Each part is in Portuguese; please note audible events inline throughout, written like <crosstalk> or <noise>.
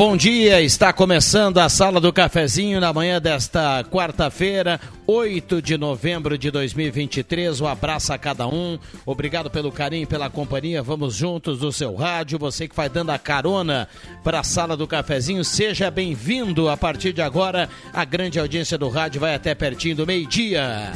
Bom dia. Está começando a Sala do Cafezinho na manhã desta quarta-feira, 8 de novembro de 2023. Um abraço a cada um. Obrigado pelo carinho, pela companhia. Vamos juntos do seu rádio. Você que vai dando a carona para a Sala do Cafezinho, seja bem-vindo. A partir de agora, a grande audiência do rádio vai até pertinho do meio-dia.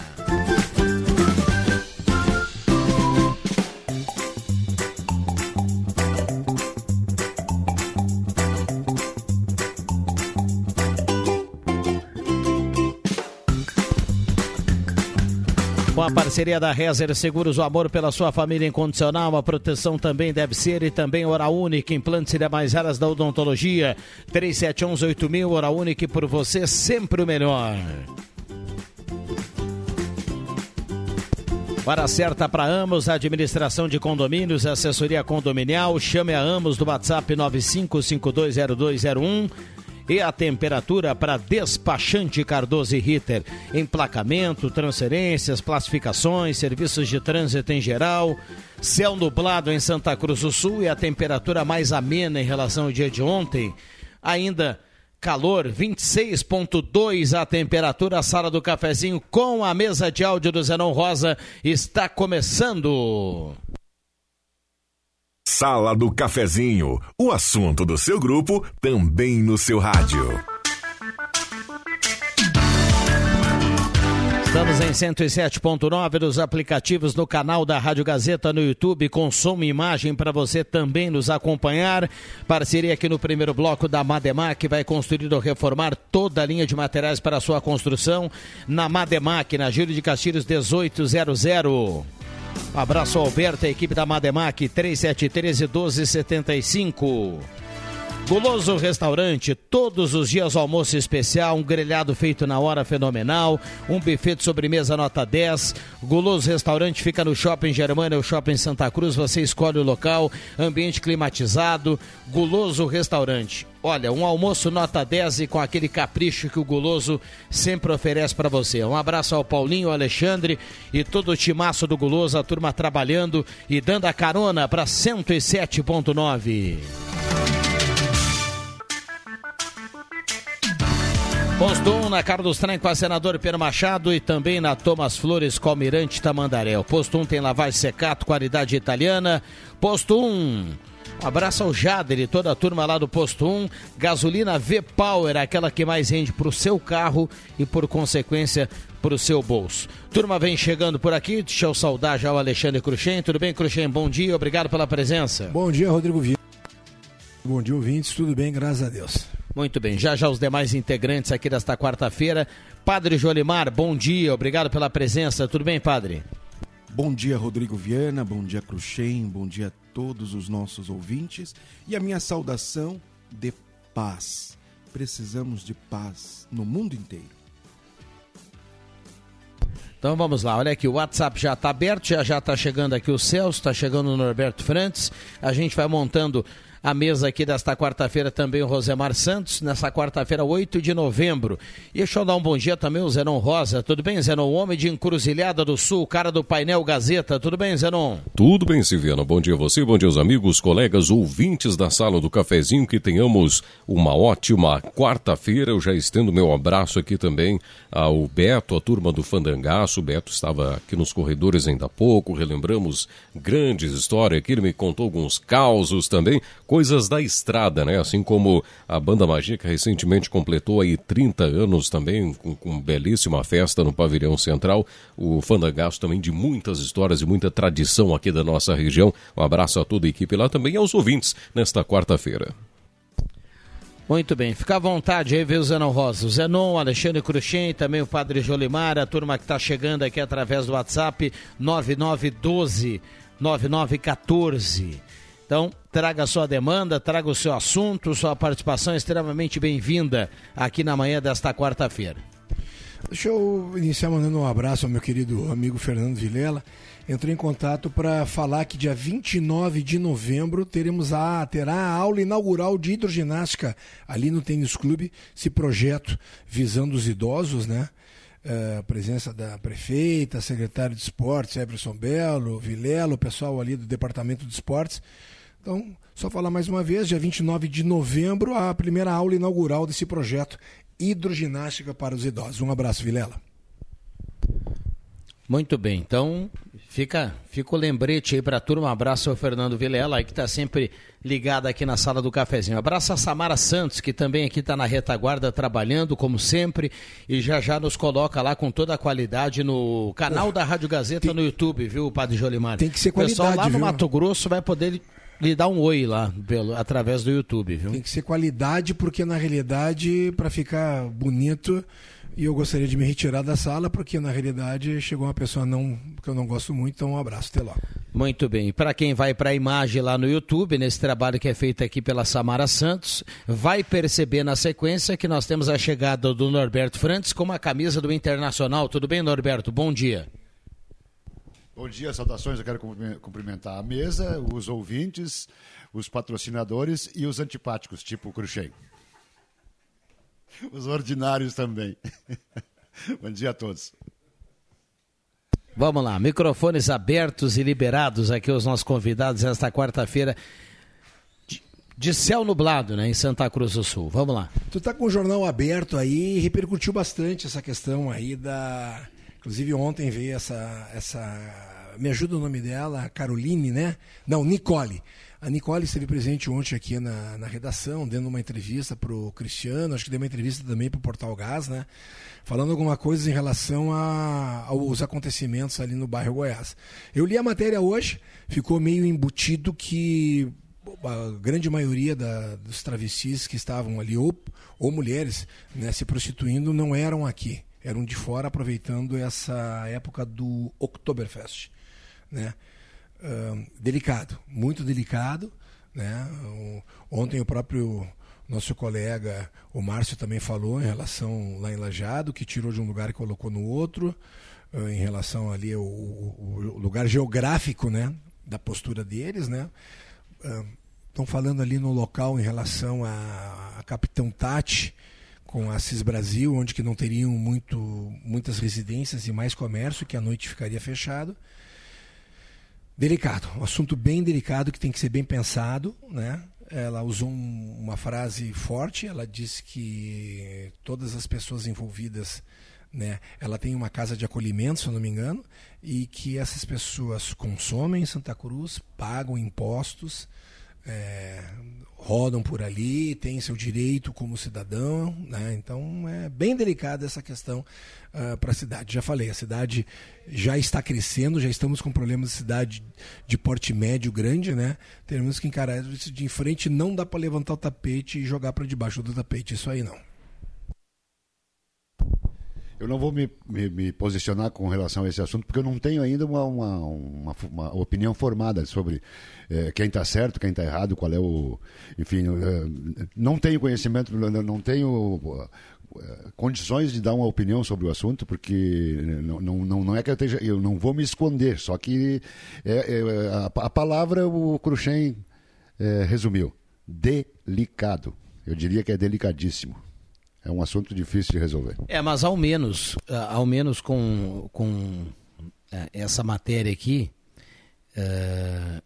Com a parceria da Rezer Seguros, o amor pela sua família incondicional, a proteção também deve ser e também Hora Única, implantes e demais áreas da odontologia. 3711-8000, Hora Única por você, sempre o melhor. Para certa para Amos, administração de condomínios, assessoria condominial, chame a Amos do WhatsApp 95520201 e a temperatura para despachante Cardoso e Ritter. Emplacamento, transferências, classificações, serviços de trânsito em geral. Céu nublado em Santa Cruz do Sul e a temperatura mais amena em relação ao dia de ontem. Ainda calor, 26.2 a temperatura, a sala do cafezinho com a mesa de áudio do Zenon Rosa está começando. Sala do Cafezinho, o assunto do seu grupo também no seu rádio. Estamos em 107.9 dos aplicativos no canal da Rádio Gazeta no YouTube, com som e imagem para você também nos acompanhar. Parceria aqui no primeiro bloco da Mademac, vai construir ou reformar toda a linha de materiais para sua construção na Mademac, na Júlio de Castilhos 1800. Abraço ao Alberto, a equipe da Mademac 3713 1275. Guloso Restaurante, todos os dias almoço especial, um grelhado feito na hora fenomenal, um buffet de sobremesa nota 10. Guloso Restaurante fica no Shopping Germânia, o Shopping Santa Cruz, você escolhe o local, ambiente climatizado. Guloso Restaurante. Olha, um almoço nota 10 e com aquele capricho que o Guloso sempre oferece para você. Um abraço ao Paulinho, ao Alexandre e todo o timaço do Guloso, a turma trabalhando e dando a carona para 107.9. Posto 1 na Carlos Trem com a senador Pedro Machado e também na Thomas Flores com Almirante Tamandaré. O posto 1 tem lavagem secato, qualidade italiana. Posto 1. Um abraço ao Jader e toda a turma lá do Posto 1. Gasolina V-Power, aquela que mais rende para o seu carro e, por consequência, para o seu bolso. Turma vem chegando por aqui. Deixa eu saudar já o Alexandre Cruxem. Tudo bem, Cruxem? Bom dia, obrigado pela presença. Bom dia, Rodrigo Vieira. Bom dia, ouvintes. Tudo bem, graças a Deus. Muito bem, já já os demais integrantes aqui desta quarta-feira. Padre Jolimar, bom dia, obrigado pela presença. Tudo bem, padre? Bom dia, Rodrigo Viana, bom dia, Cruxem, bom dia a todos os nossos ouvintes e a minha saudação de paz. Precisamos de paz no mundo inteiro. Então vamos lá, olha aqui, o WhatsApp já está aberto, já já está chegando aqui o Celso, está chegando o Norberto Frantes. A gente vai montando a mesa aqui desta quarta-feira também o Rosemar Santos, nessa quarta-feira, 8 de novembro. E deixa eu dar um bom dia também o Zenon Rosa. Tudo bem, Zenon? Homem de Encruzilhada do Sul, cara do painel Gazeta. Tudo bem, Zenon? Tudo bem, Silviano. Bom dia a você, bom dia aos amigos, colegas, ouvintes da sala do cafezinho. Que tenhamos uma ótima quarta-feira. Eu já estendo meu abraço aqui também ao Beto, a turma do Fandangaço. O Beto estava aqui nos corredores ainda há pouco. Relembramos grandes histórias aqui. Ele me contou alguns causos também coisas da estrada, né? Assim como a Banda Mágica recentemente completou aí 30 anos também, com, com belíssima festa no Pavilhão Central. O Fandagaço também de muitas histórias e muita tradição aqui da nossa região. Um abraço a toda a equipe lá também e aos ouvintes nesta quarta-feira. Muito bem, fica à vontade aí, viu, Zenon Rosa? O Zenon, Alexandre Cruxem, também o Padre Jolimar, a turma que está chegando aqui através do WhatsApp 9912 9914. Então, traga sua demanda, traga o seu assunto, sua participação é extremamente bem-vinda aqui na manhã desta quarta-feira. Deixa eu iniciar mandando um abraço ao meu querido amigo Fernando Vilela. Entrei em contato para falar que dia 29 de novembro teremos a terá a aula inaugural de hidroginástica ali no Tênis Clube, esse projeto visando os idosos, né? Uh, presença da prefeita, secretário de esportes, Everson Belo, Vilela, o pessoal ali do departamento de esportes. Então, só falar mais uma vez, dia 29 de novembro, a primeira aula inaugural desse projeto Hidroginástica para os Idosos. Um abraço, Vilela. Muito bem, então fica, fica o lembrete aí para a turma. Um abraço ao Fernando Vilela, aí que está sempre ligado aqui na sala do cafezinho. Um abraço a Samara Santos, que também aqui está na retaguarda trabalhando, como sempre, e já já nos coloca lá com toda a qualidade no canal da Rádio Gazeta tem, no YouTube, viu, Padre Jolimar? Tem que ser qualidade, O pessoal lá no viu? Mato Grosso vai poder lhe dar um oi lá, pelo, através do YouTube, viu? Tem que ser qualidade, porque na realidade, para ficar bonito, e eu gostaria de me retirar da sala, porque na realidade chegou uma pessoa não, que eu não gosto muito, então um abraço, até lá. Muito bem. Para quem vai para a imagem lá no YouTube, nesse trabalho que é feito aqui pela Samara Santos, vai perceber na sequência que nós temos a chegada do Norberto Frantes com uma camisa do Internacional. Tudo bem, Norberto? Bom dia. Bom dia, saudações. Eu quero cumprimentar a mesa, os ouvintes, os patrocinadores e os antipáticos, tipo o Cruxem. <laughs> Os ordinários também. <laughs> Bom dia a todos. Vamos lá, microfones abertos e liberados aqui os nossos convidados esta quarta-feira de, céu nublado, né, em Santa Cruz do Sul. Vamos lá. Tu tá com o jornal aberto aí, repercutiu bastante essa questão aí da Inclusive ontem veio essa, essa. Me ajuda o nome dela, Caroline, né? Não, Nicole. A Nicole esteve presente ontem aqui na, na redação, dando uma entrevista para o Cristiano, acho que deu uma entrevista também para o Portal Gás, né? Falando alguma coisa em relação a, aos acontecimentos ali no bairro Goiás. Eu li a matéria hoje, ficou meio embutido que a grande maioria da, dos travestis que estavam ali, ou, ou mulheres, né, se prostituindo, não eram aqui eram de fora aproveitando essa época do Oktoberfest, né? Delicado, muito delicado, né? ontem o próprio nosso colega, o Márcio também falou em relação lá em Lajado, que tirou de um lugar e colocou no outro, em relação ali ao, ao, lugar geográfico, né? Da postura deles, né? Estão falando ali no local em relação a, a Capitão Tati, com a CIS Brasil, onde que não teriam muito, muitas residências e mais comércio, que a noite ficaria fechado. Delicado, um assunto bem delicado que tem que ser bem pensado, né? Ela usou um, uma frase forte, ela disse que todas as pessoas envolvidas, né, ela tem uma casa de acolhimento, se eu não me engano, e que essas pessoas consomem em Santa Cruz, pagam impostos, é, rodam por ali, têm seu direito como cidadão, né? então é bem delicada essa questão uh, para a cidade. Já falei, a cidade já está crescendo, já estamos com problemas de cidade de porte médio grande, né? Temos que encarar isso de frente, não dá para levantar o tapete e jogar para debaixo do tapete, isso aí não. Eu não vou me, me, me, posicionar com relação a esse assunto, porque eu não tenho ainda uma, uma, uma, uma opinião formada sobre é, quem está certo, quem está errado, qual é o. Enfim, é, não tenho conhecimento, não tenho é, condições de dar uma opinião sobre o assunto, porque não, não, não é que eu esteja. Eu não vou me esconder, só que a, a, palavra o Cruxem resumiu. Delicado. Eu diria que é delicadíssimo é um assunto difícil de resolver. É, mas ao menos, ah, ao menos com, com é, essa matéria aqui, é,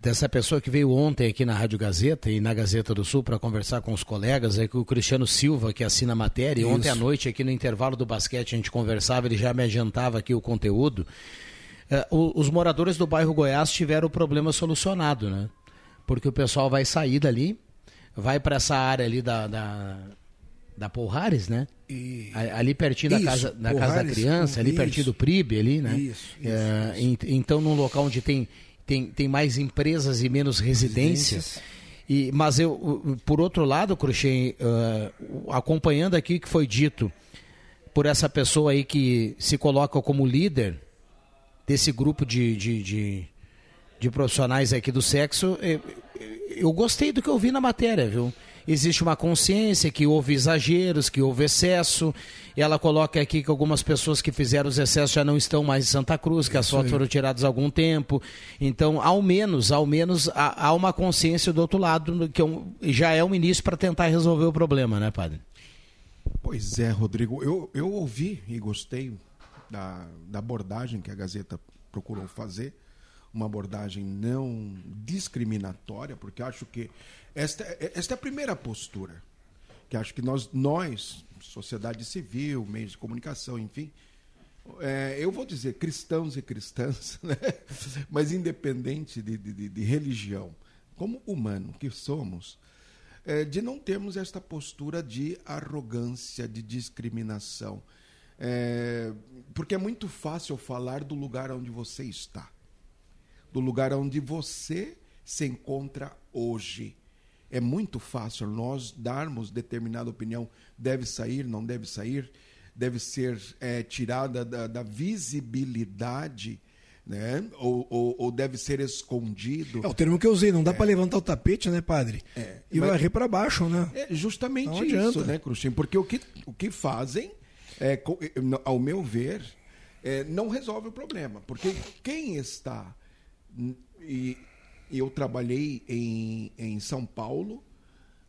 dessa pessoa que veio ontem aqui na Rádio Gazeta e na Gazeta do Sul para conversar com os colegas, é que o Cristiano Silva, que assina a matéria, e ontem à noite aqui no intervalo do basquete a gente conversava, ele já me adiantava aqui o conteúdo. É, os moradores do bairro Goiás tiveram o problema solucionado, né? Porque o pessoal vai sair dali, vai para essa área ali da, da da Porrares, né? E... Ali pertinho isso, da, casa, da casa da criança, ali isso, pertinho do PRIB, ali, né? Isso, é, então, num local onde tem, tem, tem mais empresas e menos residências. E, mas eu, por outro lado, Cruxem, uh, acompanhando aqui o que foi dito por essa pessoa aí que se coloca como líder desse grupo de, de, de, de profissionais aqui do sexo, eu, eu gostei do que eu vi na matéria, viu? Existe uma consciência que houve exageros, que houve excesso. Ela coloca aqui que algumas pessoas que fizeram os excessos já não estão mais em Santa Cruz, que as fotos foram tiradas há algum tempo. Então, ao menos, ao menos há, há uma consciência do outro lado, que é já é um início para tentar resolver o problema, né, padre? Pois é, Rodrigo. Eu, eu ouvi e gostei da, da abordagem que a Gazeta procurou fazer uma abordagem não discriminatória, porque acho que esta, esta é a primeira postura. Que acho que nós, nós sociedade civil, meios de comunicação, enfim, é, eu vou dizer cristãos e cristãs, <laughs> né? mas independente de, de, de, religião, como humano que somos, é, de não termos esta postura de arrogância, de discriminação. É, porque é muito fácil falar do lugar onde você está, do lugar onde você se encontra hoje é muito fácil nós darmos determinada opinião, deve sair, não deve sair, deve ser é, tirada da, da visibilidade. Né? Ou, ou, ou, deve ser escondido. É o termo que eu usei, não dá é. para levantar o tapete, né, padre? É. E mas, varrer para baixo, né? É justamente não isso, adianta. né, Cruxinho? Porque o que, o que fazem, é, ao meu ver, é, não resolve o problema. Porque quem está. E eu trabalhei em, em São Paulo,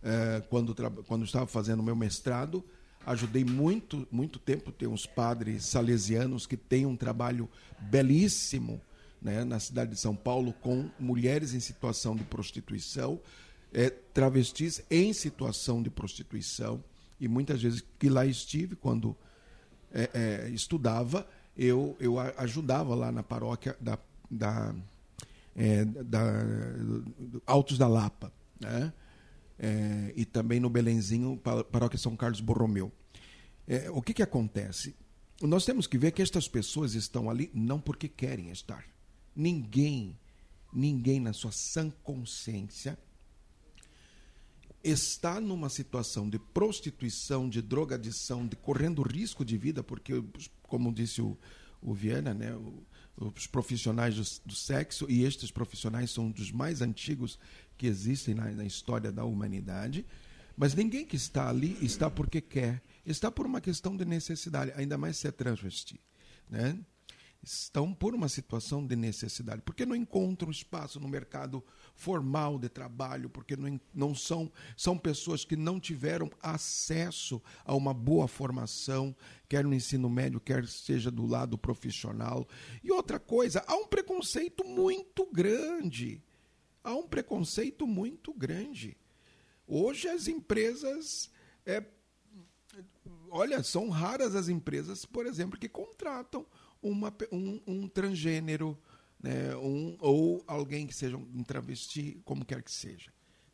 é, quando, quando estava fazendo meu mestrado. Ajudei muito, muito tempo. Tem uns padres salesianos que têm um trabalho belíssimo né, na cidade de São Paulo com mulheres em situação de prostituição, é, travestis em situação de prostituição. E muitas vezes que lá estive, quando é, estudava, eu, eu ajudava lá na paróquia da, da é, da, Altos da Lapa, né? É, e também no Belenzinho, paróquia São Carlos Borromeu. É, o que, que acontece? Nós temos que ver que estas pessoas estão ali não porque querem estar. Ninguém, ninguém na sua sã consciência está numa situação de prostituição, de drogadição, de correndo risco de vida, porque, como disse o, o Viana, né, o, os profissionais do, do, sexo, e estes profissionais são dos mais antigos que existem na, na, história da humanidade. Mas ninguém que está ali está porque quer, está por uma questão de necessidade, ainda mais se é transvesti. Né? Estão por uma situação de necessidade, porque não encontram espaço no mercado formal de trabalho, porque não, não são, são pessoas que não tiveram acesso a uma boa formação, quer no ensino médio, quer seja do lado profissional. E outra coisa, há um preconceito muito grande. Há um preconceito muito grande. Hoje as empresas. É, olha, são raras as empresas, por exemplo, que contratam uma, um, um transgênero né, um, ou alguém que seja um travesti, como quer que seja.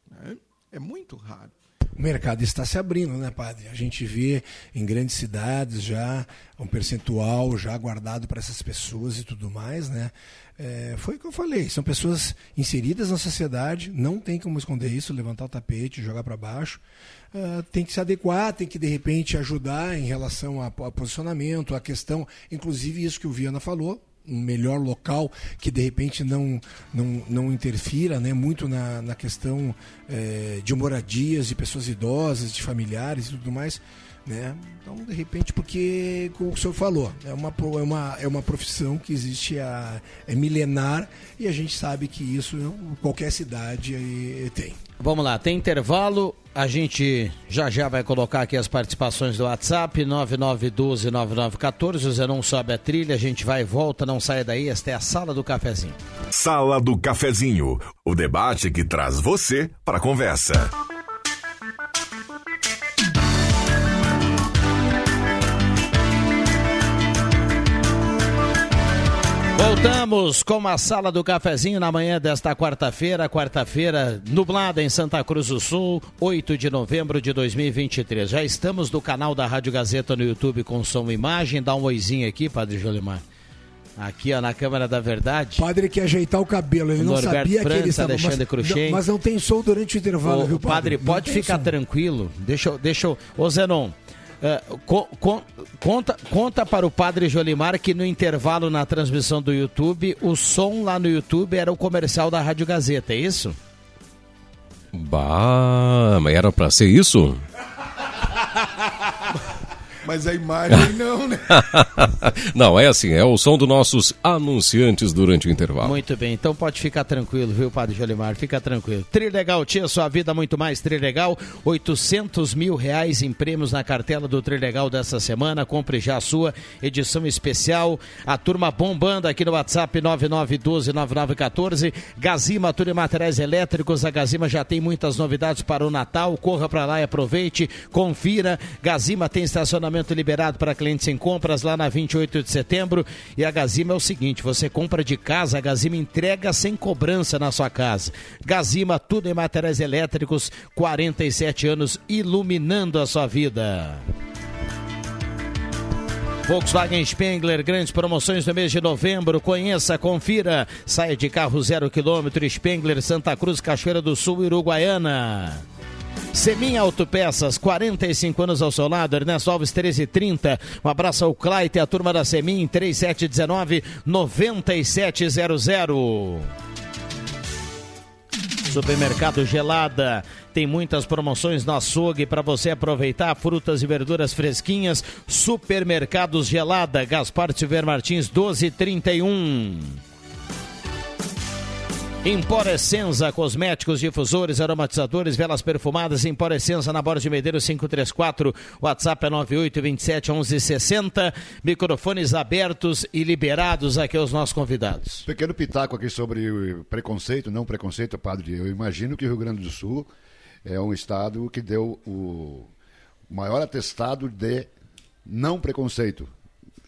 Né? É muito raro. O mercado está se abrindo, né, padre? A gente vê em grandes cidades já um percentual já guardado para essas pessoas e tudo mais, né? É, foi o que eu falei, são pessoas inseridas na sociedade, não tem como esconder isso, levantar o tapete, jogar para baixo. Uh, tem que se adequar, tem que de repente ajudar em relação a, a posicionamento, a questão, inclusive isso que o Viana falou, um melhor local que de repente não, não, não interfira né, muito na, na questão é, de moradias, de pessoas idosas, de familiares e tudo mais. Né? Então, de repente, porque, como o senhor falou, é uma, é uma, é uma profissão que existe a, é milenar e a gente sabe que isso qualquer cidade tem. Vamos lá, tem intervalo. A gente já já vai colocar aqui as participações do WhatsApp, 9912-9914. O Zenon sobe a trilha, a gente vai e volta, não saia daí. Esta é a Sala do Cafezinho. Sala do Cafezinho, o debate que traz você para a conversa. Voltamos com a sala do cafezinho na manhã desta quarta-feira, quarta-feira nublada em Santa Cruz do Sul, 8 de novembro de 2023. Já estamos no canal da Rádio Gazeta no YouTube com som e imagem. Dá um oizinho aqui, Padre Jolimar. Aqui, ó, na Câmara da Verdade. Padre que ajeitar o cabelo, ele o não Norberto sabia França, que ele estava... Alexandre Cruxem. Mas não tem som durante o intervalo, o, viu, Padre? Padre, pode ficar som. tranquilo. Deixa eu... Deixa eu... Ô, Zenon, Co conta, conta para o padre Jolimar que no intervalo na transmissão do YouTube, o som lá no YouTube era o comercial da Rádio Gazeta, é isso? Bah, mas era para ser isso? Mas a imagem <laughs> não, né? não, é assim, é o som dos nossos anunciantes durante o intervalo. Muito bem, então pode ficar tranquilo, viu, Padre Jolimar? Fica tranquilo. Trilegal, tia, sua vida muito mais Trilegal. 800 mil reais em prêmios na cartela do Trilegal dessa semana. Compre já a sua edição especial. A turma bombando aqui no WhatsApp 99129914. Gazima, tudo em materiais elétricos. A Gazima já tem muitas novidades para o Natal. Corra para lá e aproveite. Confira. Gazima tem estacionamento estacionamento liberado para clientes em compras lá na 28 de setembro. E a Gazima é o seguinte: você compra de casa, a Gazima entrega sem cobrança na sua casa. Gazima, tudo em materiais elétricos, 47 anos iluminando a sua vida. Volkswagen Spengler, grandes promoções no mês de novembro. Conheça, confira. Saia de carro zero quilômetro, Spengler, Santa Cruz, Cachoeira do Sul, Uruguaiana. Semin Autopeças, 45 anos ao seu lado, Ernesto Alves 1330. Um abraço ao Claite, a turma da Semin 3719 9700. Supermercado Gelada tem muitas promoções no açougue para você aproveitar frutas e verduras fresquinhas. Supermercados Gelada, Gaspar Silver Martins 1231. Emporescenza, cosméticos, difusores, aromatizadores, velas perfumadas, Emporescenza na Borda de Medeiros 534, WhatsApp é 9827 1160, microfones abertos e liberados. Aqui aos nossos convidados. Pequeno pitaco aqui sobre preconceito, não preconceito, padre. Eu imagino que o Rio Grande do Sul é um estado que deu o maior atestado de não preconceito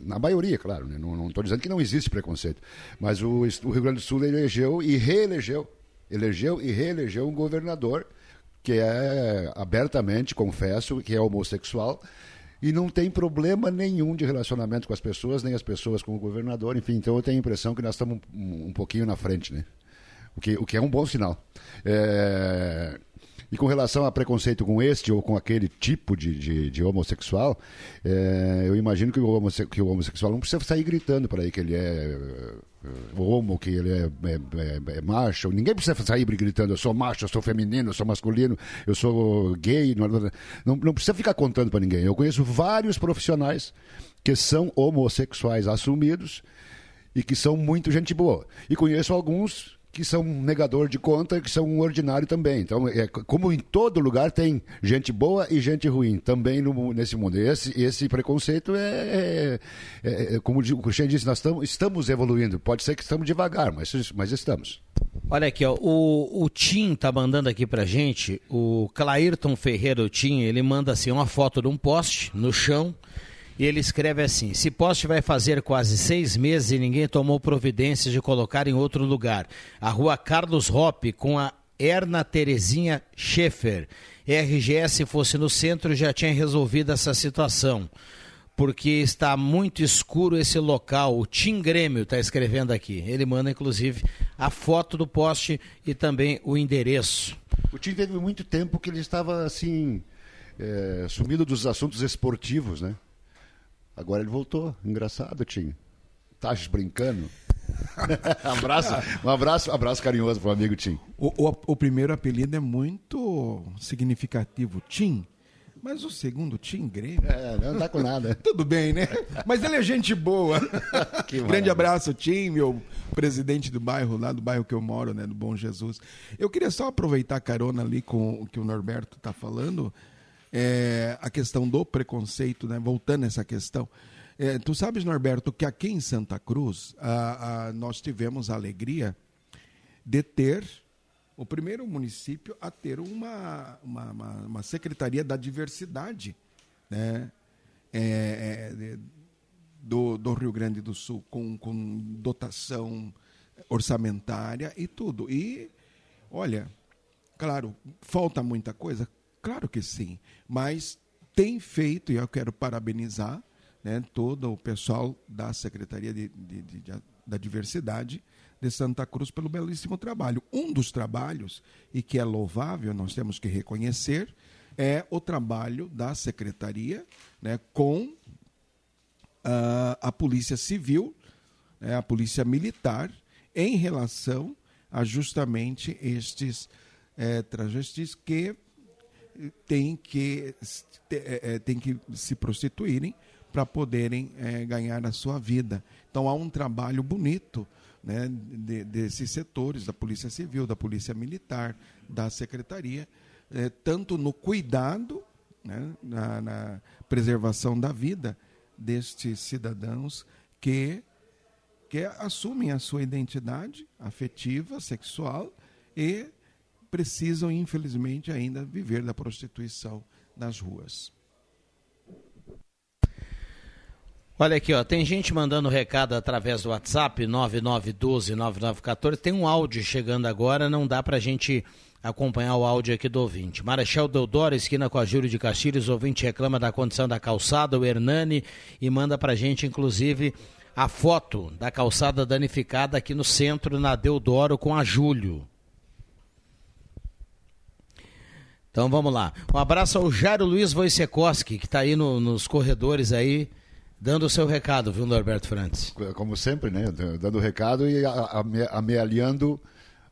na maioria, claro, né? não estou dizendo que não existe preconceito, mas o, o, Rio Grande do Sul elegeu e reelegeu, elegeu e reelegeu um governador que é abertamente, confesso, que é homossexual e não tem problema nenhum de relacionamento com as pessoas, nem as pessoas com o governador, enfim, então eu tenho a impressão que nós estamos um, um pouquinho na frente, né? O que, o que é um bom sinal. É... E com relação a preconceito com este ou com aquele tipo de, de, de homossexual, é, eu imagino que o, homosse que o, homossexual não precisa sair gritando para aí que ele é, é homo, que ele é, é, é, é, macho. Ninguém precisa sair gritando, eu sou macho, eu sou feminino, eu sou masculino, eu sou gay. Não, não, não precisa ficar contando para ninguém. Eu conheço vários profissionais que são homossexuais assumidos e que são muito gente boa. E conheço alguns que são um negador de conta, que são um ordinário também. Então, é, como em todo lugar tem gente boa e gente ruim, também no, nesse mundo. Esse, esse preconceito é, é, é, como o Cristian disse, nós tamo, estamos evoluindo. Pode ser que estamos devagar, mas, mas estamos. Olha aqui, ó, o, o Tim tá mandando aqui pra gente, o Clairton Ferreira, o Tim, ele manda assim uma foto de um poste no chão, e ele escreve assim: se poste vai fazer quase seis meses e ninguém tomou providências de colocar em outro lugar. A rua Carlos Hoppe com a Erna Terezinha Schaefer. RGS fosse no centro já tinha resolvido essa situação porque está muito escuro esse local. O Tim Grêmio está escrevendo aqui. Ele manda, inclusive, a foto do poste e também o endereço. O Tim teve muito tempo que ele estava assim, é, sumido dos assuntos esportivos, né? Agora ele voltou. Engraçado, Tim. Tá brincando? <laughs> <laughs> abraço, um abraço, um abraço carinhoso pro amigo Tim. O, o, o primeiro apelido é muito significativo, Tim. Mas o segundo, Tim Grêmio. É, não tá com nada. <laughs> Tudo bem, né? Mas ele é gente boa. Grande abraço, Tim, meu presidente do bairro, lá do bairro que eu moro, né? Do Bom Jesus. Eu queria só aproveitar a carona ali com o que o Norberto está falando. É, a questão do preconceito, né? Voltando a essa questão. É, tu sabes, Norberto, que aqui em Santa Cruz a, a, nós tivemos a alegria de ter o primeiro município a ter uma, uma, uma, uma secretaria da diversidade né? É, é, do, do Rio Grande do Sul, com, com dotação orçamentária e tudo. E, olha, claro, falta muita coisa? Claro que sim, mas tem feito, e eu quero parabenizar né, todo o pessoal da Secretaria de, de, de, da Diversidade, de Santa Cruz pelo belíssimo trabalho. Um dos trabalhos, e que é louvável, nós temos que reconhecer, é o trabalho da secretaria né, com uh, a Polícia Civil, né, a Polícia Militar, em relação a justamente estes é, travestis que têm que, é, tem que se prostituírem para poderem é, ganhar a sua vida. Então há um trabalho bonito né, de, desses setores, da Polícia Civil, da Polícia Militar, da Secretaria, é, tanto no cuidado, né, na, na, preservação da vida destes cidadãos que, que assumem a sua identidade afetiva, sexual e precisam, infelizmente, ainda viver da prostituição nas ruas. Olha aqui, ó, tem gente mandando recado através do WhatsApp 99129914. Tem um áudio chegando agora, não dá pra gente acompanhar o áudio aqui do ouvinte. Marechal Deodoro, esquina com a Júlio de Castilhos, ouvinte reclama da condição da calçada, o Hernani, e manda pra gente, inclusive, a foto da calçada danificada aqui no centro, na Deodoro, com a Júlio. Então vamos lá. Um abraço ao Jairo Luiz Wojciechowski, que está aí no, nos corredores aí, Dando o seu recado, viu, Norberto Frantes? Como sempre, né? Dando o recado e amealhando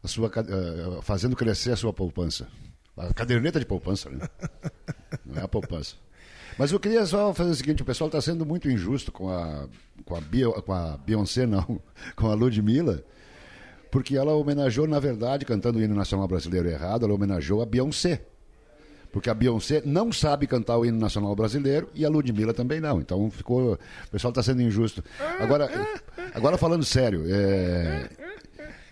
a sua, eh, fazendo crescer a sua poupança. A caderneta de poupança, né? <laughs> Não é a poupança. Mas eu queria só fazer o seguinte, o pessoal está sendo muito injusto com a, com a, Bio, com a Beyoncé, não, <laughs> com a Ludmilla, porque ela homenageou, na verdade, cantando o hino nacional brasileiro errado, ela homenageou a Beyoncé. Porque a Beyoncé não sabe cantar o hino nacional brasileiro e a Ludmilla também não. Então ficou. O pessoal está sendo injusto. Agora, agora falando sério, é,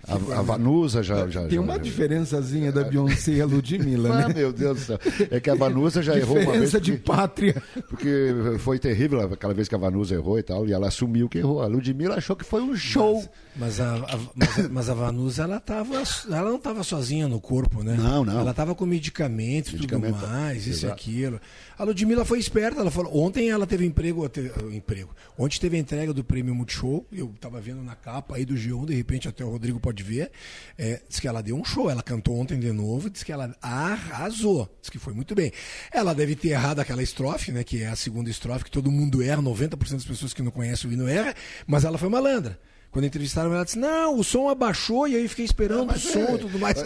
a, a Vanusa já, já Tem uma já, diferençazinha da Beyoncé e a Ludmilla, né? Ah, meu Deus do céu. É que a Vanusa já errou uma vez. Diferença de pátria. Porque foi terrível aquela vez que a Vanusa errou e tal, e ela assumiu que errou. A Ludmilla achou que foi um show. Mas, mas, a, a, mas, mas a Vanusa, ela, tava, ela não estava sozinha no corpo, né? Não, não. Ela estava com medicamentos e tudo mais, isso e aquilo. A Ludmilla foi esperta, ela falou. Ontem ela teve emprego, teve, emprego. Ontem teve a entrega do prêmio Multishow. Eu estava vendo na capa aí do G1, de repente até o Rodrigo pode ver. É, diz que ela deu um show. Ela cantou ontem de novo, diz que ela arrasou. Diz que foi muito bem. Ela deve ter errado aquela estrofe, né? Que é a segunda estrofe, que todo mundo erra, 90% das pessoas que não conhecem o hino erra, mas ela foi malandra. Quando entrevistaram ela, disse: Não, o som abaixou e aí fiquei esperando o som e é, tudo mais.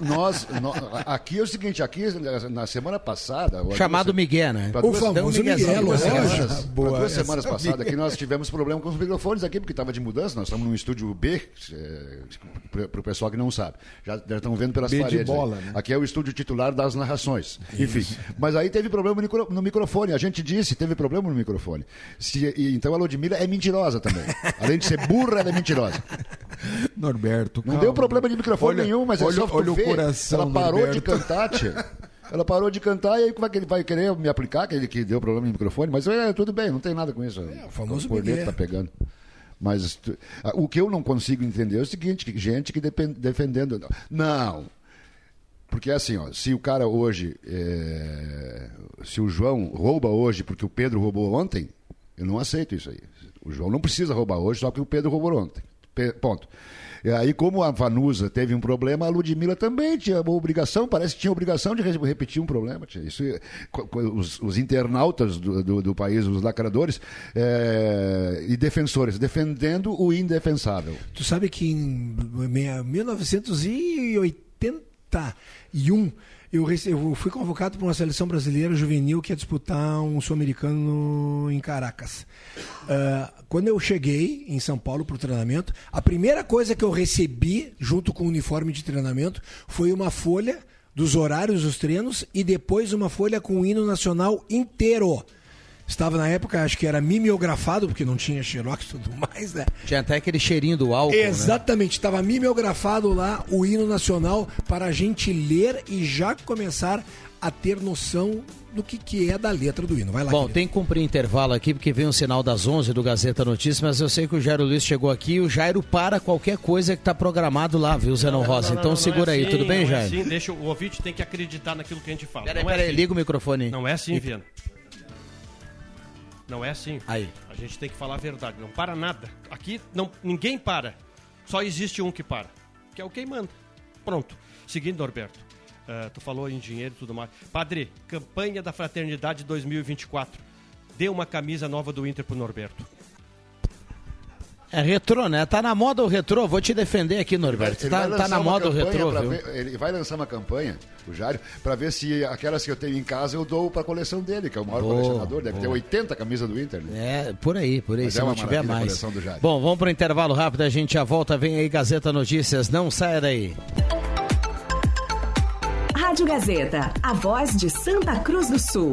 Nós, nós, aqui é o seguinte: aqui na semana passada. Chamado Miguel, né? O famoso Miguel, duas, semanas, Boa, duas semanas passadas aqui nós tivemos problema com os microfones aqui, porque estava de mudança. Nós estamos num estúdio B, é, para o pessoal que não sabe. Já, já estão vendo pelas B paredes. Bola, né? Aqui é o estúdio titular das narrações. Isso. Enfim. Mas aí teve problema no microfone. A gente disse: teve problema no microfone. Se, e, então a Ludmilla é mentirosa também. Além de ser burra, ela é mentirosa. <laughs> Norberto, Não deu problema de microfone olha, nenhum, mas olha, é só olha o coração, Ela parou Norberto. de cantar, tia. Ela parou de cantar e aí como é que ele vai querer me aplicar, que ele que deu problema no microfone? Mas é, tudo bem, não tem nada com isso. É, o famoso o corneto tá pegando. Mas ah, o que eu não consigo entender é o seguinte, que gente que depen- defendendo... Não, Porque assim, ó, se o cara hoje, é, se o João rouba hoje porque o Pedro roubou ontem, eu não aceito isso aí. O João não precisa roubar hoje só porque o Pedro roubou ontem. Ponto. E aí, como a Vanusa teve um problema, a Ludmilla também tinha uma obrigação, parece que tinha obrigação de repetir um problema. Isso, os, os internautas do, do, do, país, os lacradores é, e defensores, defendendo o indefensável. Tu sabe que em 1981 eu, eu fui convocado para uma seleção brasileira juvenil que ia disputar um sul-americano em Caracas. Uh, quando eu cheguei em São Paulo para o treinamento, a primeira coisa que eu recebi, junto com o uniforme de treinamento, foi uma folha dos horários dos treinos e depois uma folha com o hino nacional inteiro. Estava na época, acho que era mimeografado, porque não tinha xerox e tudo mais, né? Tinha até aquele cheirinho do álcool. Né? Exatamente, estava né? mimeografado lá o hino nacional para a gente ler e já começar a ter noção do que, que é da letra do hino. Vai lá. Bom, querido. tem que cumprir intervalo aqui, porque vem o sinal das 11 do Gazeta Notícias, mas eu sei que o Jairo Luiz chegou aqui o Jairo para qualquer coisa que está programado lá, viu, Zenon Rosa? Não, não, então não, segura é aí, assim, tudo bem, é Jairo? É assim, deixa o ouvinte tem que acreditar naquilo que a gente fala. Peraí, peraí, é assim. liga o microfone. Não é assim, Viana. Não é assim. Aí. A gente tem que falar a verdade. Não para nada. Aqui não, ninguém para. Só existe um que para. Que é o quem manda. Pronto. Seguindo, Norberto. Uh, tu falou em dinheiro e tudo mais. Padre, campanha da Fraternidade 2024. Dê uma camisa nova do Inter pro Norberto. É retrô, né? Tá na moda o retrô, vou te defender aqui, Norberto. Ele vai, ele tá, tá na moda o retrô, viu? Ver, ele vai lançar uma campanha, o Jário, para ver se aquelas que eu tenho em casa eu dou para a coleção dele, que é o maior boa, colecionador, deve boa. ter 80 camisas do Inter. Né? É, por aí, por aí, Mas se é não tiver mais. Bom, vamos pro intervalo rápido, a gente já volta, vem aí Gazeta Notícias, não saia daí. Rádio Gazeta, a voz de Santa Cruz do Sul.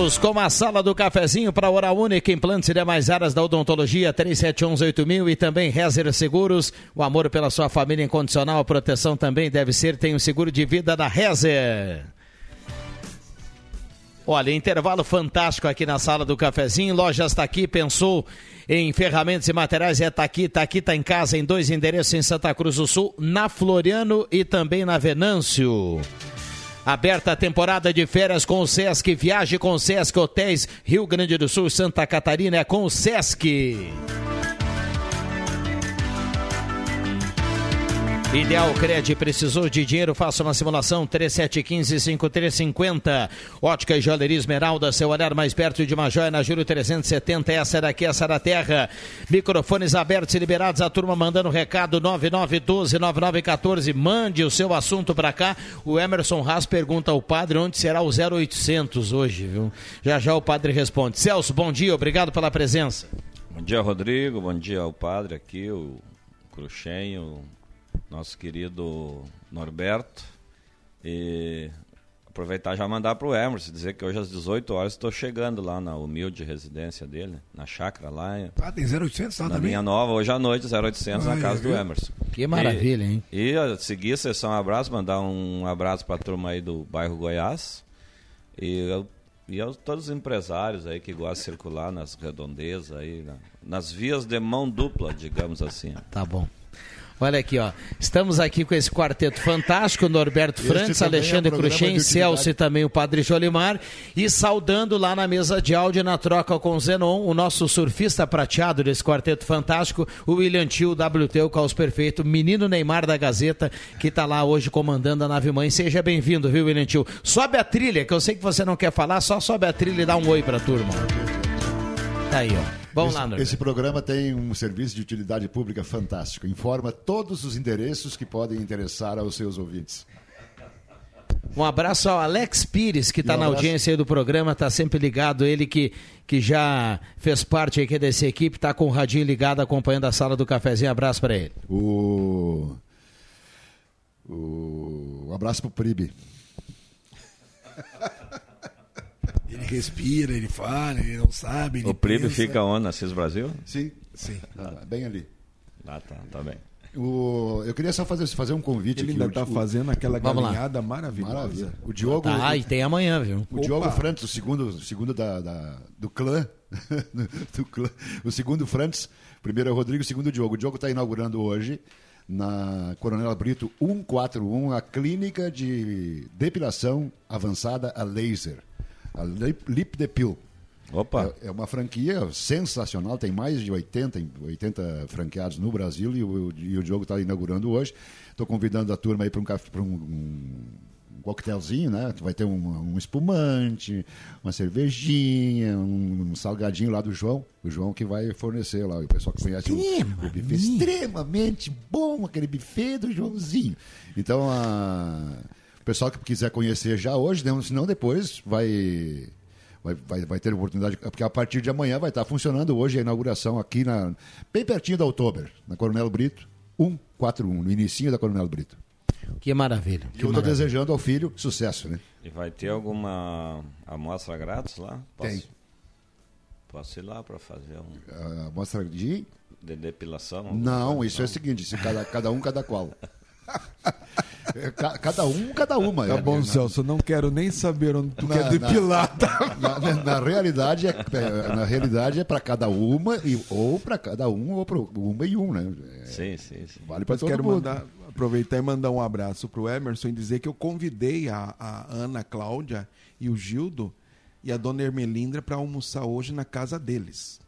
Voltamos com a sala do cafezinho para Hora Única, implantes e demais áreas da odontologia, 37118000 e também Rezer Seguros. O amor pela sua família incondicional, a proteção também deve ser, tem o seguro de vida da Rezer. Olha, intervalo fantástico aqui na sala do cafezinho. Lojas está aqui, pensou em ferramentas e materiais, é tá aqui, tá aqui, tá em casa, em dois endereços em Santa Cruz do Sul, na Floriano e também na Venâncio. Aberta a temporada de férias com o Sesc. Viaje com o Sesc Hotéis Rio Grande do Sul, Santa Catarina é com o Sesc. Ideal Cred, precisou de dinheiro? Faça uma simulação 3715-5350. Ótica e Joalheria Esmeralda, seu olhar mais perto de uma joia na Júlio 370. Essa era aqui, essa era a terra. Microfones abertos e liberados. A turma mandando recado 9912-9914. Mande o seu assunto para cá. O Emerson Haas pergunta ao padre onde será o 0800 hoje, viu? Já já o padre responde. Celso, bom dia, obrigado pela presença. Bom dia, Rodrigo. Bom dia ao padre aqui, o Cruxenho nosso querido Norberto. E aproveitar já mandar para o Emerson, dizer que hoje às 18 horas estou chegando lá na humilde residência dele, na chácara lá. Ah, tem 0800 lá na também? Linha Nova, hoje à noite, 0800 ah, na casa do Emerson. Que maravilha, e, hein? E a seguir a sessão abraço, mandar um abraço para a turma aí do bairro Goiás. E, e aos, todos os empresários aí que gostam de circular nas redondezas aí, na, nas vias de mão dupla, digamos assim. Tá bom. Olha aqui, ó. Estamos aqui com esse quarteto fantástico, Norberto Frantz, Alexandre é Cruxem, Celso e também o Padre Jolimar. E saudando lá na mesa de áudio, na troca com o Zenon, o nosso surfista prateado desse quarteto fantástico, o William Tio, WT, o Caos Perfeito, menino Neymar da Gazeta, que está lá hoje comandando a nave mãe. Seja bem-vindo, viu, William Tio? Sobe a trilha, que eu sei que você não quer falar, só sobe a trilha e dá um oi pra turma. Tá aí, ó. Vamos esse, lá, Esse programa tem um serviço de utilidade pública fantástico. Informa todos os endereços que podem interessar aos seus ouvintes. Um abraço ao Alex Pires, que está um na audiência aí do programa, está sempre ligado. Ele que, que já fez parte aqui dessa equipe, está com o radinho ligado, acompanhando a sala do cafezinho. Abraço para ele. O... o... Um abraço pro Pribe. Ele respira, ele fala, ele não sabe. Ele O Pribe pensa. fica onde? Na CIS Brasil? Sim. Sim. Ah, bem ali. Ah, tá, tá bem. O... Eu queria só fazer, fazer um convite Ele aqui. ainda está fazendo aquela Vamos lá. galinhada maravilhosa. Maravilha. O Diogo. Tá, e tem amanhã, viu? O Opa. Diogo Frantz, o segundo, segundo da, da- do clã, <laughs> do clã, o segundo Frantz, primeiro é o Rodrigo, o segundo o Diogo. O Diogo está inaugurando hoje, na Coronel Brito 141, a clínica de depilação avançada a laser, a Lip, Lip Depil. Opa, É, é uma franquia sensacional, tem mais de 80, 80 franqueados no Brasil e o, e o Diogo está inaugurando hoje. Estou convidando a turma aí para um, pra um, um coquetelzinho, né? Vai ter um, um espumante, uma cervejinha, um, um salgadinho lá do João. O João que vai fornecer lá. O pessoal que conhece o, o buffet. Extremamente bom aquele buffet do Joãozinho. Então, a, pessoal que quiser conhecer já hoje, né? senão depois vai vai, vai, vai ter oportunidade, porque a partir de amanhã vai estar funcionando hoje a inauguração aqui na bem pertinho da Oktober, na Coronel Brito, 141, no inicinho da Coronel Brito. Que maravilha. E eu estou desejando ao filho sucesso, né? e vai ter alguma amostra grátis lá? Posso, Tem. Posso ir lá para fazer um A mostra de de depilação? Não, isso é o seguinte, se cada, cada um, cada qual. <laughs> É, ca- Cada um, cada uma. Tá é, bom, na- Celso, eu não quero nem saber onde tu Na- quer depilar. tá? Na, na- na realidade é, é- na realidade é para cada uma e, ou para cada um ou para uma e um, né? É, Sim, sim, sim. vale para todo quero mundo. mandar, aproveitar e mandar um abraço pro Emerson e dizer que eu convidei a, a Ana Cláudia e o Gildo e a dona Ermelindra para almoçar hoje na casa deles.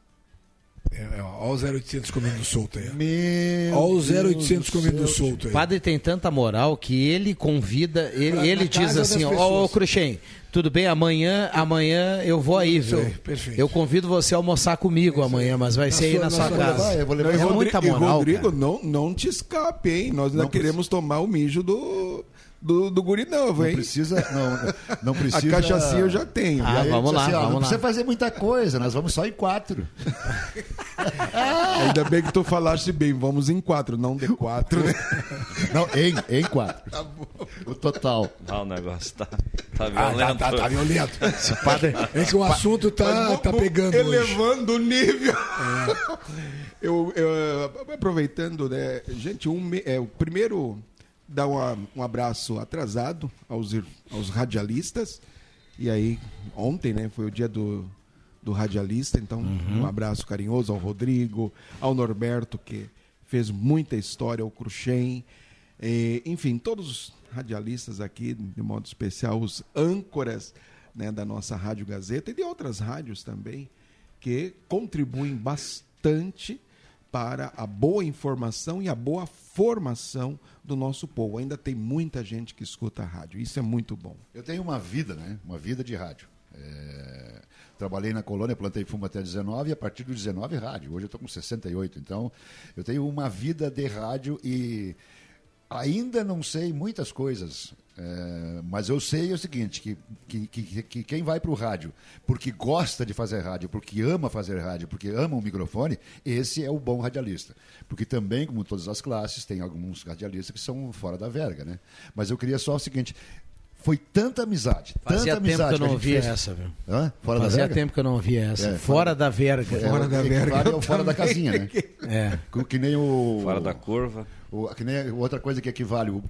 É, é, ó, ó o 0800 comendo solto aí. Meu Ó o Deus 0800 do comendo solto O aí. padre tem tanta moral que ele convida, ele, Pra- ele diz assim, ó, ô pessoas. Cruxem, tudo bem, amanhã, amanhã eu vou aí, viu? aí, perfeito. Eu convido você a almoçar comigo amanhã, mas vai ser aí sua- na na sua casa. levar, eu vou levar é esse muita e moral, Rodrigo, cara. não, não te escape, hein? Nós ainda Não queremos tomar o mijo do, do, do guri novo, Não hein? precisa, não, não precisa. A cachaçinha eu já tenho. Ah, vamos lá, assim, ó, vamos não lá. precisa fazer muita coisa, nós vamos só em quatro. <laughs> Ainda bem que tu falaste bem, vamos em quatro, não de quatro. né? <laughs> Não, em, em quatro. O total. Ah, o negócio tá, tá Ah, violento. tá, tá, tá violento. Padre, É que o assunto tá, tá pegando hoje. Elevando o nível. Eu, eu, aproveitando, né? Gente, um, é, o primeiro dar uma- um abraço atrasado aos, aos radialistas. E aí, ontem, né, foi o dia do, do radialista, então um abraço carinhoso ao Rodrigo, ao Norberto, que fez muita história, ao Cruxem, eh, enfim, todos os radialistas aqui, de modo especial, os âncoras né, da nossa Rádio Gazeta e de outras rádios também, que contribuem bastante para a boa informação e a boa formação do nosso povo. Ainda tem muita gente que escuta a rádio, isso é muito bom. Eu tenho uma vida, né? Uma vida de rádio. É, Trabalhei na colônia, plantei fumo até 19 e a partir dos 19 rádio. Hoje eu estou com 68. Então, eu tenho uma vida de rádio e ainda não sei muitas coisas. É, mas eu sei o seguinte, que, que, que, que quem vai para o rádio porque gosta de fazer rádio, porque ama fazer rádio, porque ama o microfone, esse é o bom radialista. Porque também, como todas as classes, tem alguns radialistas que são fora da verga, né? Mas eu queria só o seguinte, foi tanta amizade, Fazia tanta tempo amizade que eu não ouvia essa, viu? Hã? Fora da Fazia verga? tempo que eu não ouvia essa. É, fora da verga. É, Fora da verga, equivale ao eu fora da casinha, né? <laughs> É. Que nem o. Fora da curva. O- que nem outra coisa que equivale o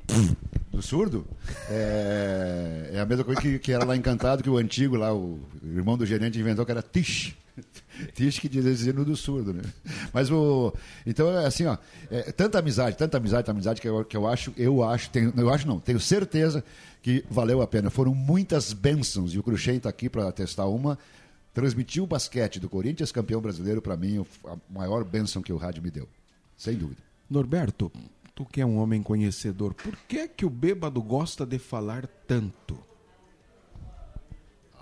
do surdo é, é a mesma coisa que, que era lá encantado que o antigo lá, o irmão do gerente inventou que era tish. <laughs> Tish que dizia no do surdo, né? Mas o. Então é assim, ó. é tanta amizade, tanta amizade, tanta amizade que eu, que eu acho, eu acho, tenho, eu acho não, tenho certeza que valeu a pena. Foram muitas bênçãos e o Cruxem está aqui para testar uma. Transmitiu o basquete do Corinthians, campeão brasileiro, para mim, a maior bênção que o rádio me deu. Sem dúvida. Norberto, tu que é um homem conhecedor, por que é que o bêbado gosta de falar tanto?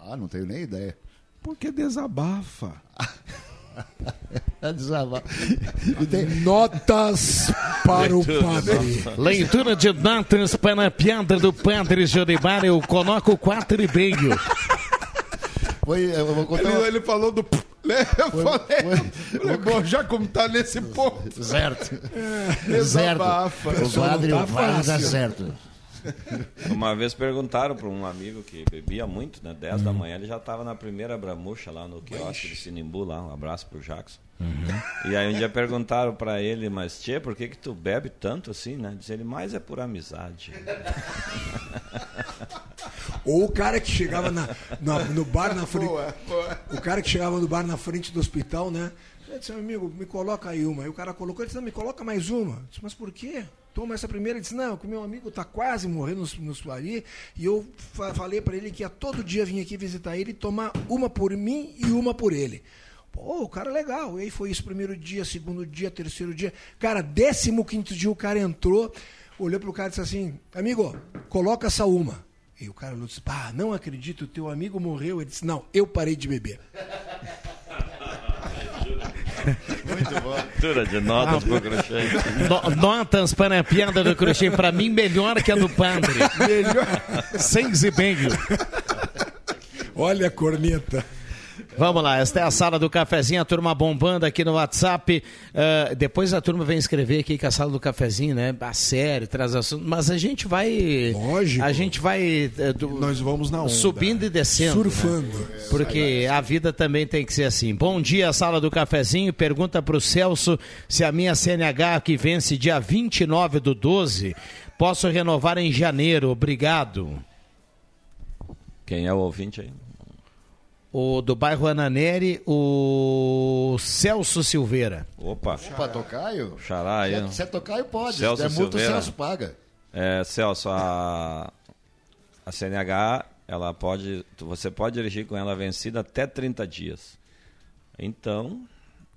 Ah, não tenho nem ideia. Porque desabafa. <laughs> A desabar. <laughs> Notas para o padre. Leitura de notas para a piada do padre Joribara. Eu coloco quatro e meio. Foi, eu vou contar Ele, uma- ele falou do. Né? Eu falei. falei, bom, já como tá nesse ponto. Certo. certo. Desabafa. O padre, Não tá o padre tá fácil. certo. Uma vez perguntaram para um amigo que bebia muito, né? 10 da manhã, ele já estava na primeira bramucha lá no quiosque de Sinimbu, lá. Um abraço pro Jackson. E aí um dia perguntaram para ele, mas Tchê, por que que tu bebe tanto assim, né? Diz ele, mais é por amizade. <laughs> Ou o cara que chegava na, na- no bar na frente. Boa, boa. O cara que chegava no bar na frente do hospital, né? Eu disse, meu amigo, me coloca aí uma. Aí o cara colocou, ele disse, não, me coloca mais uma. Eu disse, mas por quê? Toma essa primeira. Ele disse, não, que meu amigo tá quase morrendo nos, nos ali. E eu fa- falei para ele que ia todo dia vir aqui visitar ele e tomar uma por mim e uma por ele. Pô, o cara é legal. E aí foi isso, primeiro dia, segundo dia, terceiro dia. Cara, décimo quinto dia o cara entrou, olhou pro cara e disse assim, amigo, coloca essa uma. E o cara disse, pá, não acredito, teu amigo morreu. Ele disse, não, eu parei de beber. Muito bom. Leitura de notas pro crochê. No- notas para a piada do crochê. Para mim, melhor que a do padre. Melhor. Seis e meio. Olha a corneta. Vamos lá, esta é a sala do cafezinho, a turma bombando aqui no WhatsApp. Ah, depois a turma vem escrever aqui que a sala do cafezinho, né? A sério, traz assunto. Mas a gente vai. Lógico. A gente vai. eh, do- Nós vamos na onda. Subindo e descendo. Surfando. né? Porque a vida também tem que ser assim. Bom dia, sala do cafezinho. Pergunta para o Celso se a minha CNH que vence dia 29 do 12, posso renovar em janeiro. Obrigado. Quem é o ouvinte aí? O do bairro Ananeri, o Celso Silveira. Opa, Opa, tocaio? xará aí. Se, se é tocaio, pode. Celso se der multa, o Silveira. Celso paga. É, Celso, a, a CNH, ela pode, você pode dirigir com ela vencida até 30 dias. Então,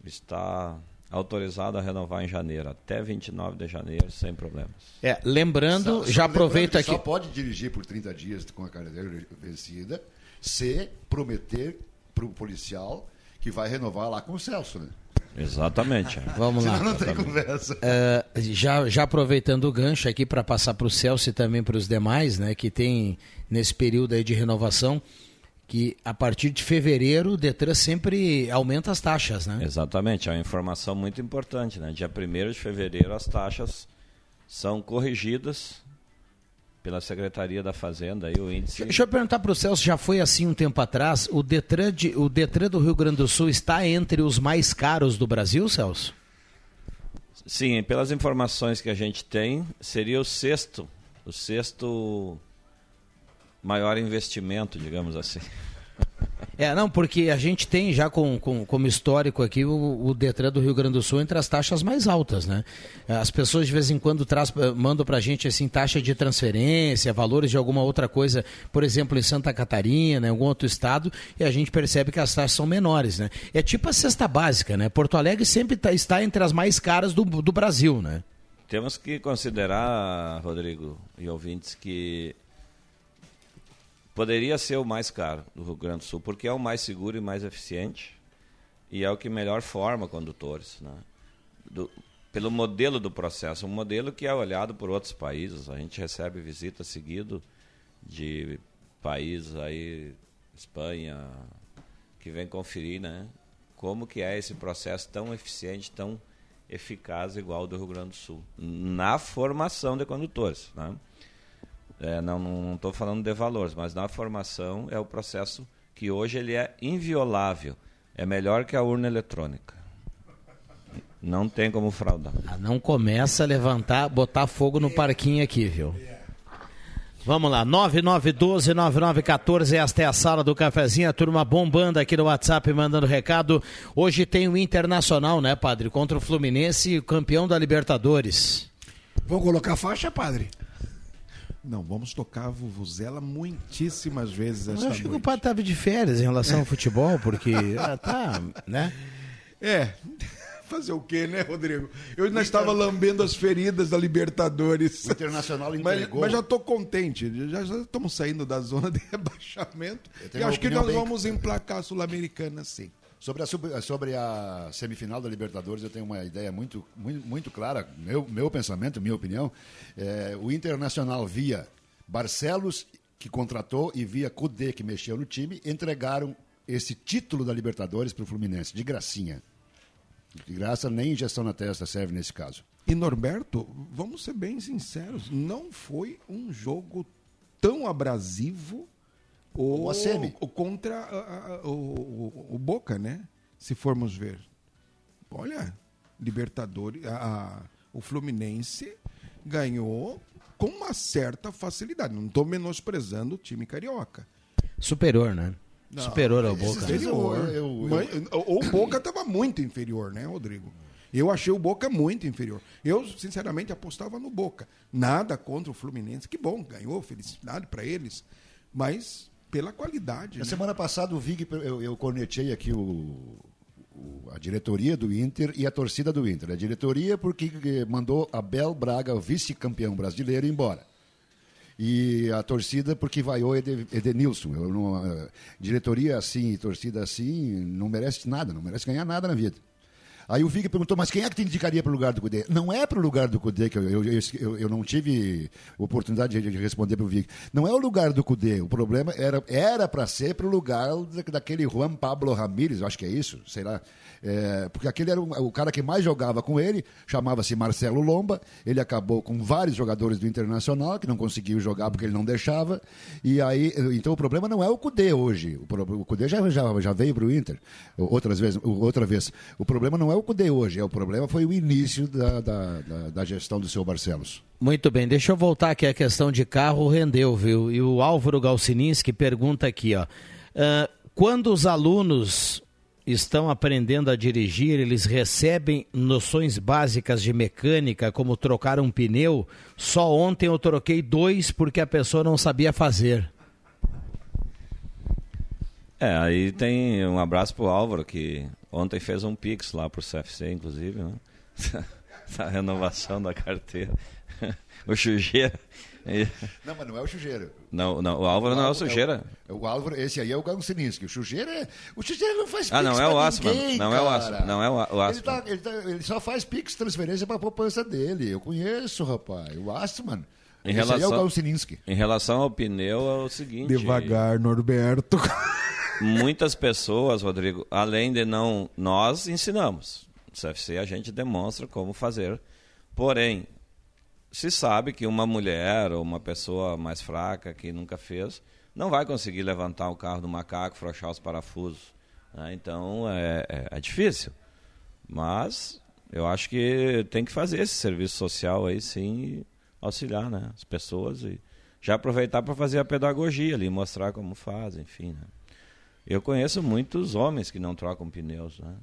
está autorizado a renovar em janeiro, até 29 de janeiro, sem problemas. É, lembrando, Só- já só aproveito lembrando aqui. que Só pode dirigir por 30 dias com a carteira vencida se prometer para o policial que vai renovar lá com o Celso, né? Exatamente. <laughs> Vamos lá. Não tem conversa. É, já, já aproveitando o gancho aqui para passar para o Celso e também para os demais, né, que tem nesse período aí de renovação, que a partir de fevereiro o Detran sempre aumenta as taxas, né? Exatamente, é uma informação muito importante. Né? Dia 1 de fevereiro as taxas são corrigidas pela Secretaria da Fazenda, aí o índice... Deixa eu perguntar para o Celso, já foi assim um tempo atrás, o Detran, de- o Detran do Rio Grande do Sul está entre os mais caros do Brasil, Celso? Sim, pelas informações que a gente tem, seria o sexto, o sexto maior investimento, digamos assim. É, não, porque a gente tem já com, com- como histórico aqui o, o Detran do Rio Grande do Sul entre as taxas mais altas, né? As pessoas de vez em quando traz, eh, mandam pra gente assim, taxa de transferência, valores de alguma outra coisa, por exemplo, em Santa Catarina, em algum outro estado, e a gente percebe que as taxas são menores, né? É tipo a cesta básica, né? Porto Alegre sempre tá- está entre as mais caras do, do Brasil, né? Temos que considerar, Rodrigo e ouvintes, que poderia ser o mais caro do Rio Grande do Sul, porque é o mais seguro e mais eficiente e é o que melhor forma condutores, né? Do- pelo modelo do processo, um modelo que é olhado por outros países. A gente recebe visita seguido de países aí, Espanha, que vem conferir, né? Como que é esse processo tão eficiente, tão eficaz igual ao do Rio Grande do Sul na formação de condutores, né? É, não não estou falando de valores, mas na formação é o processo que hoje ele é inviolável. É melhor que a urna eletrônica. Não tem como fraudar. Ah, Não começa a levantar, botar fogo no parquinho aqui, viu? Vamos lá, 9912-9914, esta é a sala do cafezinho, a turma bombando aqui no WhatsApp, mandando recado. Hoje tem o Internacional, né, padre? Contra o Fluminense, campeão da Libertadores. Vamos colocar faixa, padre? Não, vamos tocar a Vuvuzela muitíssimas vezes Eu esta acho que o noite. padre estava de férias em relação ao futebol, porque <laughs> ah, tá, né? É. <laughs> Fazer o quê, né, Rodrigo? Eu ainda estava lambendo as feridas da Libertadores. O Internacional Mas, entregou. mas já estou contente. Já, já estamos saindo da zona de <laughs> rebaixamento. Eu E acho que nós bem- vamos emplacar a Sul-Americana, sim. Sobre a, sobre a semifinal da Libertadores, eu tenho uma ideia muito, muito, muito clara, meu, meu pensamento, minha opinião. É, o Internacional via Barcelos, que contratou, e via Cudê, que mexeu no time, entregaram esse título da Libertadores para o Fluminense, de gracinha. De graça, nem injeção na testa serve nesse caso. E Norberto, vamos ser bem sinceros, não foi um jogo tão abrasivo ou, O ou contra a- a- o, o- o Boca, né? Se formos ver. Olha, Libertadores, a- a- o Fluminense ganhou com uma certa facilidade. Não estou menosprezando o time carioca. Superior, né? Não, Superior ao Boca. Inferior. Eu- eu- Mas, o o Boca estava muito inferior, né, Rodrigo? Eu achei o Boca muito inferior. Eu, sinceramente, apostava no Boca. Nada contra o Fluminense. Que bom, ganhou, felicidade para eles. Mas pela qualidade. Na né? semana passada, o Vig, eu, eu cornetei aqui o, o- a diretoria do Inter e a torcida do Inter. A diretoria porque mandou Abel Braga, vice-campeão brasileiro, embora. E a torcida porque vaiou Ede- Edenilson. Eu não, eh, diretoria assim, torcida assim, não merece nada, não merece ganhar nada na vida. Aí o Vig perguntou, mas quem é que te indicaria para o lugar do Cudê? Não é para o lugar do Cudê, que eu, eu, eu, eu não tive oportunidade de, de responder para o Vig. Não é o lugar do Cudê. O problema era para ser para o lugar da- daquele Juan Pablo Ramírez, acho que é isso, sei lá. É, porque aquele era o, o cara que mais jogava com ele, chamava-se Marcelo Lomba. Ele acabou com vários jogadores do Internacional que não conseguiu jogar porque ele não deixava. E aí, então o problema não é o Cudê hoje. O, o Cudê já, já, já veio para o Inter outras vezes, outra vez. O problema não é o Cudê hoje, é o problema foi o início da, da, da, da gestão do seu Barcelos. Muito bem, deixa eu voltar aqui a questão de carro rendeu, viu? E o Álvaro Galcininski pergunta aqui, ó. ah, quando os alunos estão aprendendo a dirigir, eles recebem noções básicas de mecânica, como trocar um pneu? Só ontem eu troquei dois porque a pessoa não sabia fazer. É, aí tem um abraço pro Álvaro, que ontem fez um Pix lá pro CFC, inclusive, né? <laughs> a renovação da carteira. <laughs> o Sujeira. Não, mas não é o Sujeira. Não, não, o Álvaro não é o Sujeira. É o, o Álvaro, esse aí é o Gansininski. O Sujeira, é, o Sujeira não faz Ah, pix não é o ninguém, não é o cara. Assman, não é o- o Ele, tá- ele tá- ele só faz pix transferência para a poupança dele. Eu conheço, rapaz. O Assman. Em esse aí é o relação, Gansininski. em relação ao pneu, é o seguinte. Devagar, Norberto. <laughs> Muitas pessoas, Rodrigo, além de não. Nós ensinamos. No CFC a gente demonstra como fazer. Porém, se sabe que uma mulher ou uma pessoa mais fraca que nunca fez não vai conseguir levantar o carro do macaco, frouxar os parafusos. né? Então é, é, é difícil. Mas eu acho que tem que fazer esse serviço social aí sim auxiliar né, as pessoas e já aproveitar para fazer a pedagogia ali, mostrar como faz, enfim. Né? Eu conheço muitos homens que não trocam pneus, né?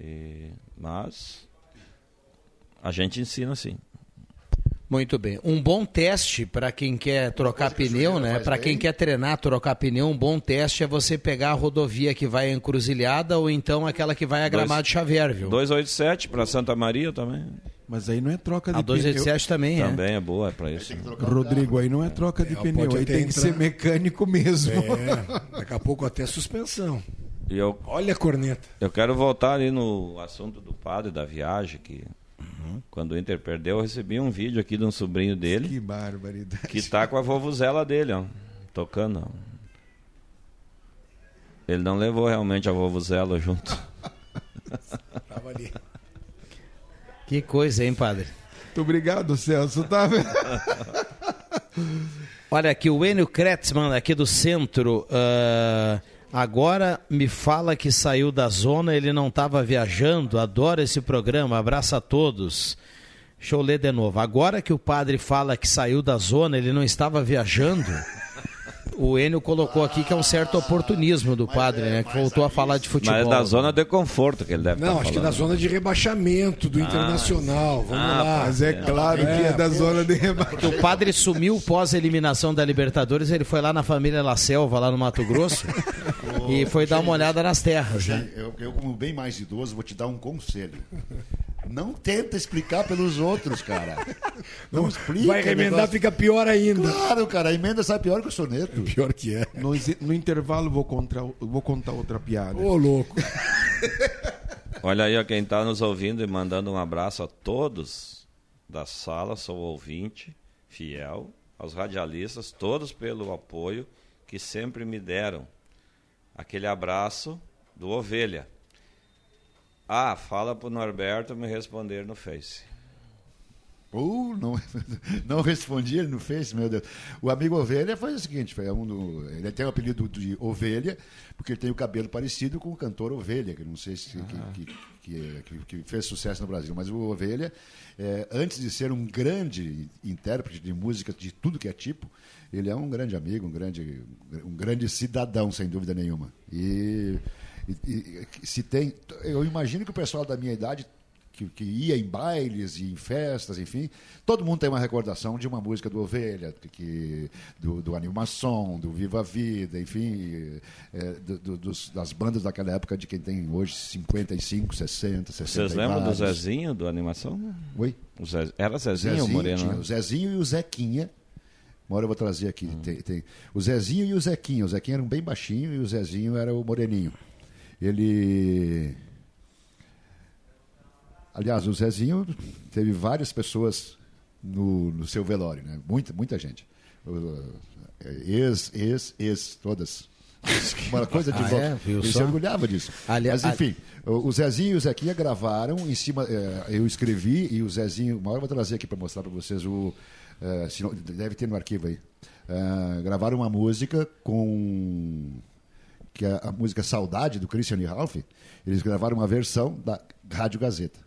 E- mas a gente ensina sim. Muito bem. Um bom teste para quem quer trocar pneu, né? Para quem quer treinar, trocar pneu, um bom teste é você pegar a rodovia que vai Encruzilhada ou então aquela que vai a Gramado Xavier, viu? 287 para Santa Maria também. Mas aí não é troca de A 287 também é. Também é boa para isso. Rodrigo, aí não é troca de É, pneu, aí até tem que entrar. ser mecânico mesmo. É, daqui a pouco até suspensão. E eu, Olha a corneta. eu quero voltar ali no assunto do padre da viagem, que quando o Inter perdeu, eu recebi um vídeo aqui de um sobrinho dele. Que barbaridade. Que tá com a vovuzela dele, ó, tocando. ó. Ele não levou realmente a vovuzela junto. Tava ali. Que coisa, hein, padre? Muito obrigado, Celso. Tá? <laughs> Olha aqui, o Enio Kretzmann, aqui do centro, ah, agora me fala que saiu da zona, ele não estava viajando, adoro esse programa, abraço a todos. Deixa eu ler de novo. Agora que o padre fala que saiu da zona, ele não estava viajando. <laughs> O Enio colocou aqui que é um certo oportunismo do padre, né? Que voltou a falar de futebol. Mas é da zona de conforto que ele deve Não, estar acho que falando. na zona de rebaixamento do Internacional. Vamos Ah, lá. Mas é claro que é da zona de rebaixamento. O padre sumiu pós-eliminação da Libertadores, ele foi lá na família La Selva, lá no Mato Grosso, <laughs> e foi dar uma olhada nas terras, né? Eu, eu, como bem mais idoso, vou te dar um conselho. Não tenta explicar pelos outros, cara. <laughs> Não explica. Vai remendar, fica pior ainda. Claro, cara, a emenda sai pior que o soneto. Pior que é. No, no intervalo vou contar, vou contar outra piada. Ô, louco. <laughs> Olha aí, ó, quem está nos ouvindo e mandando um abraço a todos da sala, sou ouvinte, fiel, aos radialistas, todos pelo apoio que sempre me deram. Aquele abraço do Ovelha. Ah, fala pro Norberto me responder no Face. Uh, não, <laughs> não respondi, ele não fez, meu Deus. O amigo Ovelha foi o seguinte: foi um do, ele tem o apelido de Ovelha, porque ele tem o cabelo parecido com o cantor Ovelha, que não sei se que, que, que, que, fez sucesso no Brasil. Mas o Ovelha, é, antes de ser um grande intérprete de música de tudo que é tipo, ele é um grande amigo, um grande, um grande cidadão, sem dúvida nenhuma. E, e, e se tem. Eu imagino que o pessoal da minha idade que, que, ia em bailes e em festas, enfim, todo mundo tem uma recordação de uma música do Ovelha, que, do, do Animação, do Viva a Vida, enfim, é, do, do, dos, das bandas daquela época de quem tem hoje 55, 60, 60 Vocês lembram do Zezinho, do Animação? Oi? Zé, era Zezinho, Zezinho ou Moreno? Tinha? O Zezinho e o Zequinha. Uma hora eu vou trazer aqui. Hum. Tem, tem, o Zezinho e o Zequinha. O Zequinha era um bem baixinho e o Zezinho era o moreninho. Ele Aliás, o Zezinho teve várias pessoas no, no seu velório, né? Muita, muita gente. Ex, ex, ex, todas. <laughs> Uma coisa de ah, volta. É? Ele só? se orgulhava disso. Ali, Mas, enfim, o Zezinho e o Zequinha gravaram em cima. É, eu escrevi e o Zezinho. Uma hora eu vou trazer aqui para mostrar para vocês o. Não, deve ter no arquivo aí. É, gravaram uma música com. Que é a música Saudade do Christian e Ralph. Eles gravaram uma versão da Rádio Gazeta.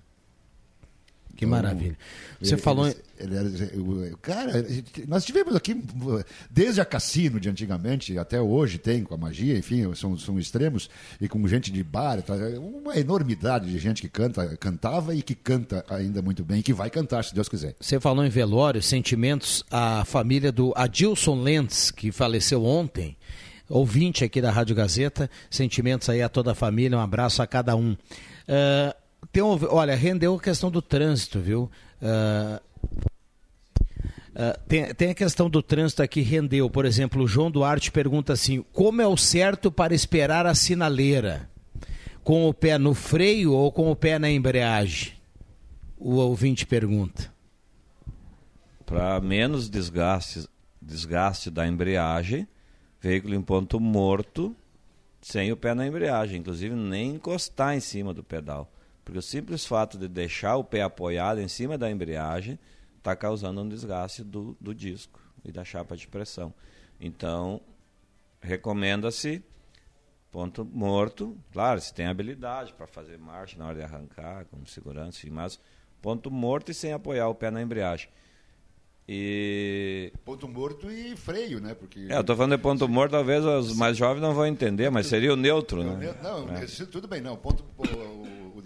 Que então, maravilha. Você ele, falou. Ele, ele, cara, nós tivemos aqui, desde a cassino de antigamente até hoje, tem com a magia, enfim, são, são extremos, e com gente de bar, tá, uma enormidade de gente que canta, cantava e que canta ainda muito bem, e que vai cantar, se Deus quiser. Você falou em velório, sentimentos à família do Adilson Lentz, que faleceu ontem ouvinte aqui da Rádio Gazeta. Sentimentos aí a toda a família, um abraço a cada um. Uh, tem um, olha, rendeu a questão do trânsito, viu? Uh, uh, tem, tem a questão do trânsito aqui, rendeu. Por exemplo, o João Duarte pergunta assim: como é o certo para esperar a sinaleira? Com o pé no freio ou com o pé na embreagem? O ouvinte pergunta. Para menos desgaste, desgaste da embreagem, veículo em ponto morto, sem o pé na embreagem, inclusive nem encostar em cima do pedal. Porque o simples fato de deixar o pé apoiado em cima da embreagem está causando um desgaste do, do disco e da chapa de pressão. Então, recomenda-se ponto morto. Claro, se tem habilidade para fazer marcha na hora de arrancar, como segurança, mas ponto morto e sem apoiar o pé na embreagem. E... Ponto morto e freio, né? Porque... É, eu estou falando de ponto morto, talvez os mais jovens não vão entender, mas seria o neutro, né? Não, é. tudo bem, não. Ponto,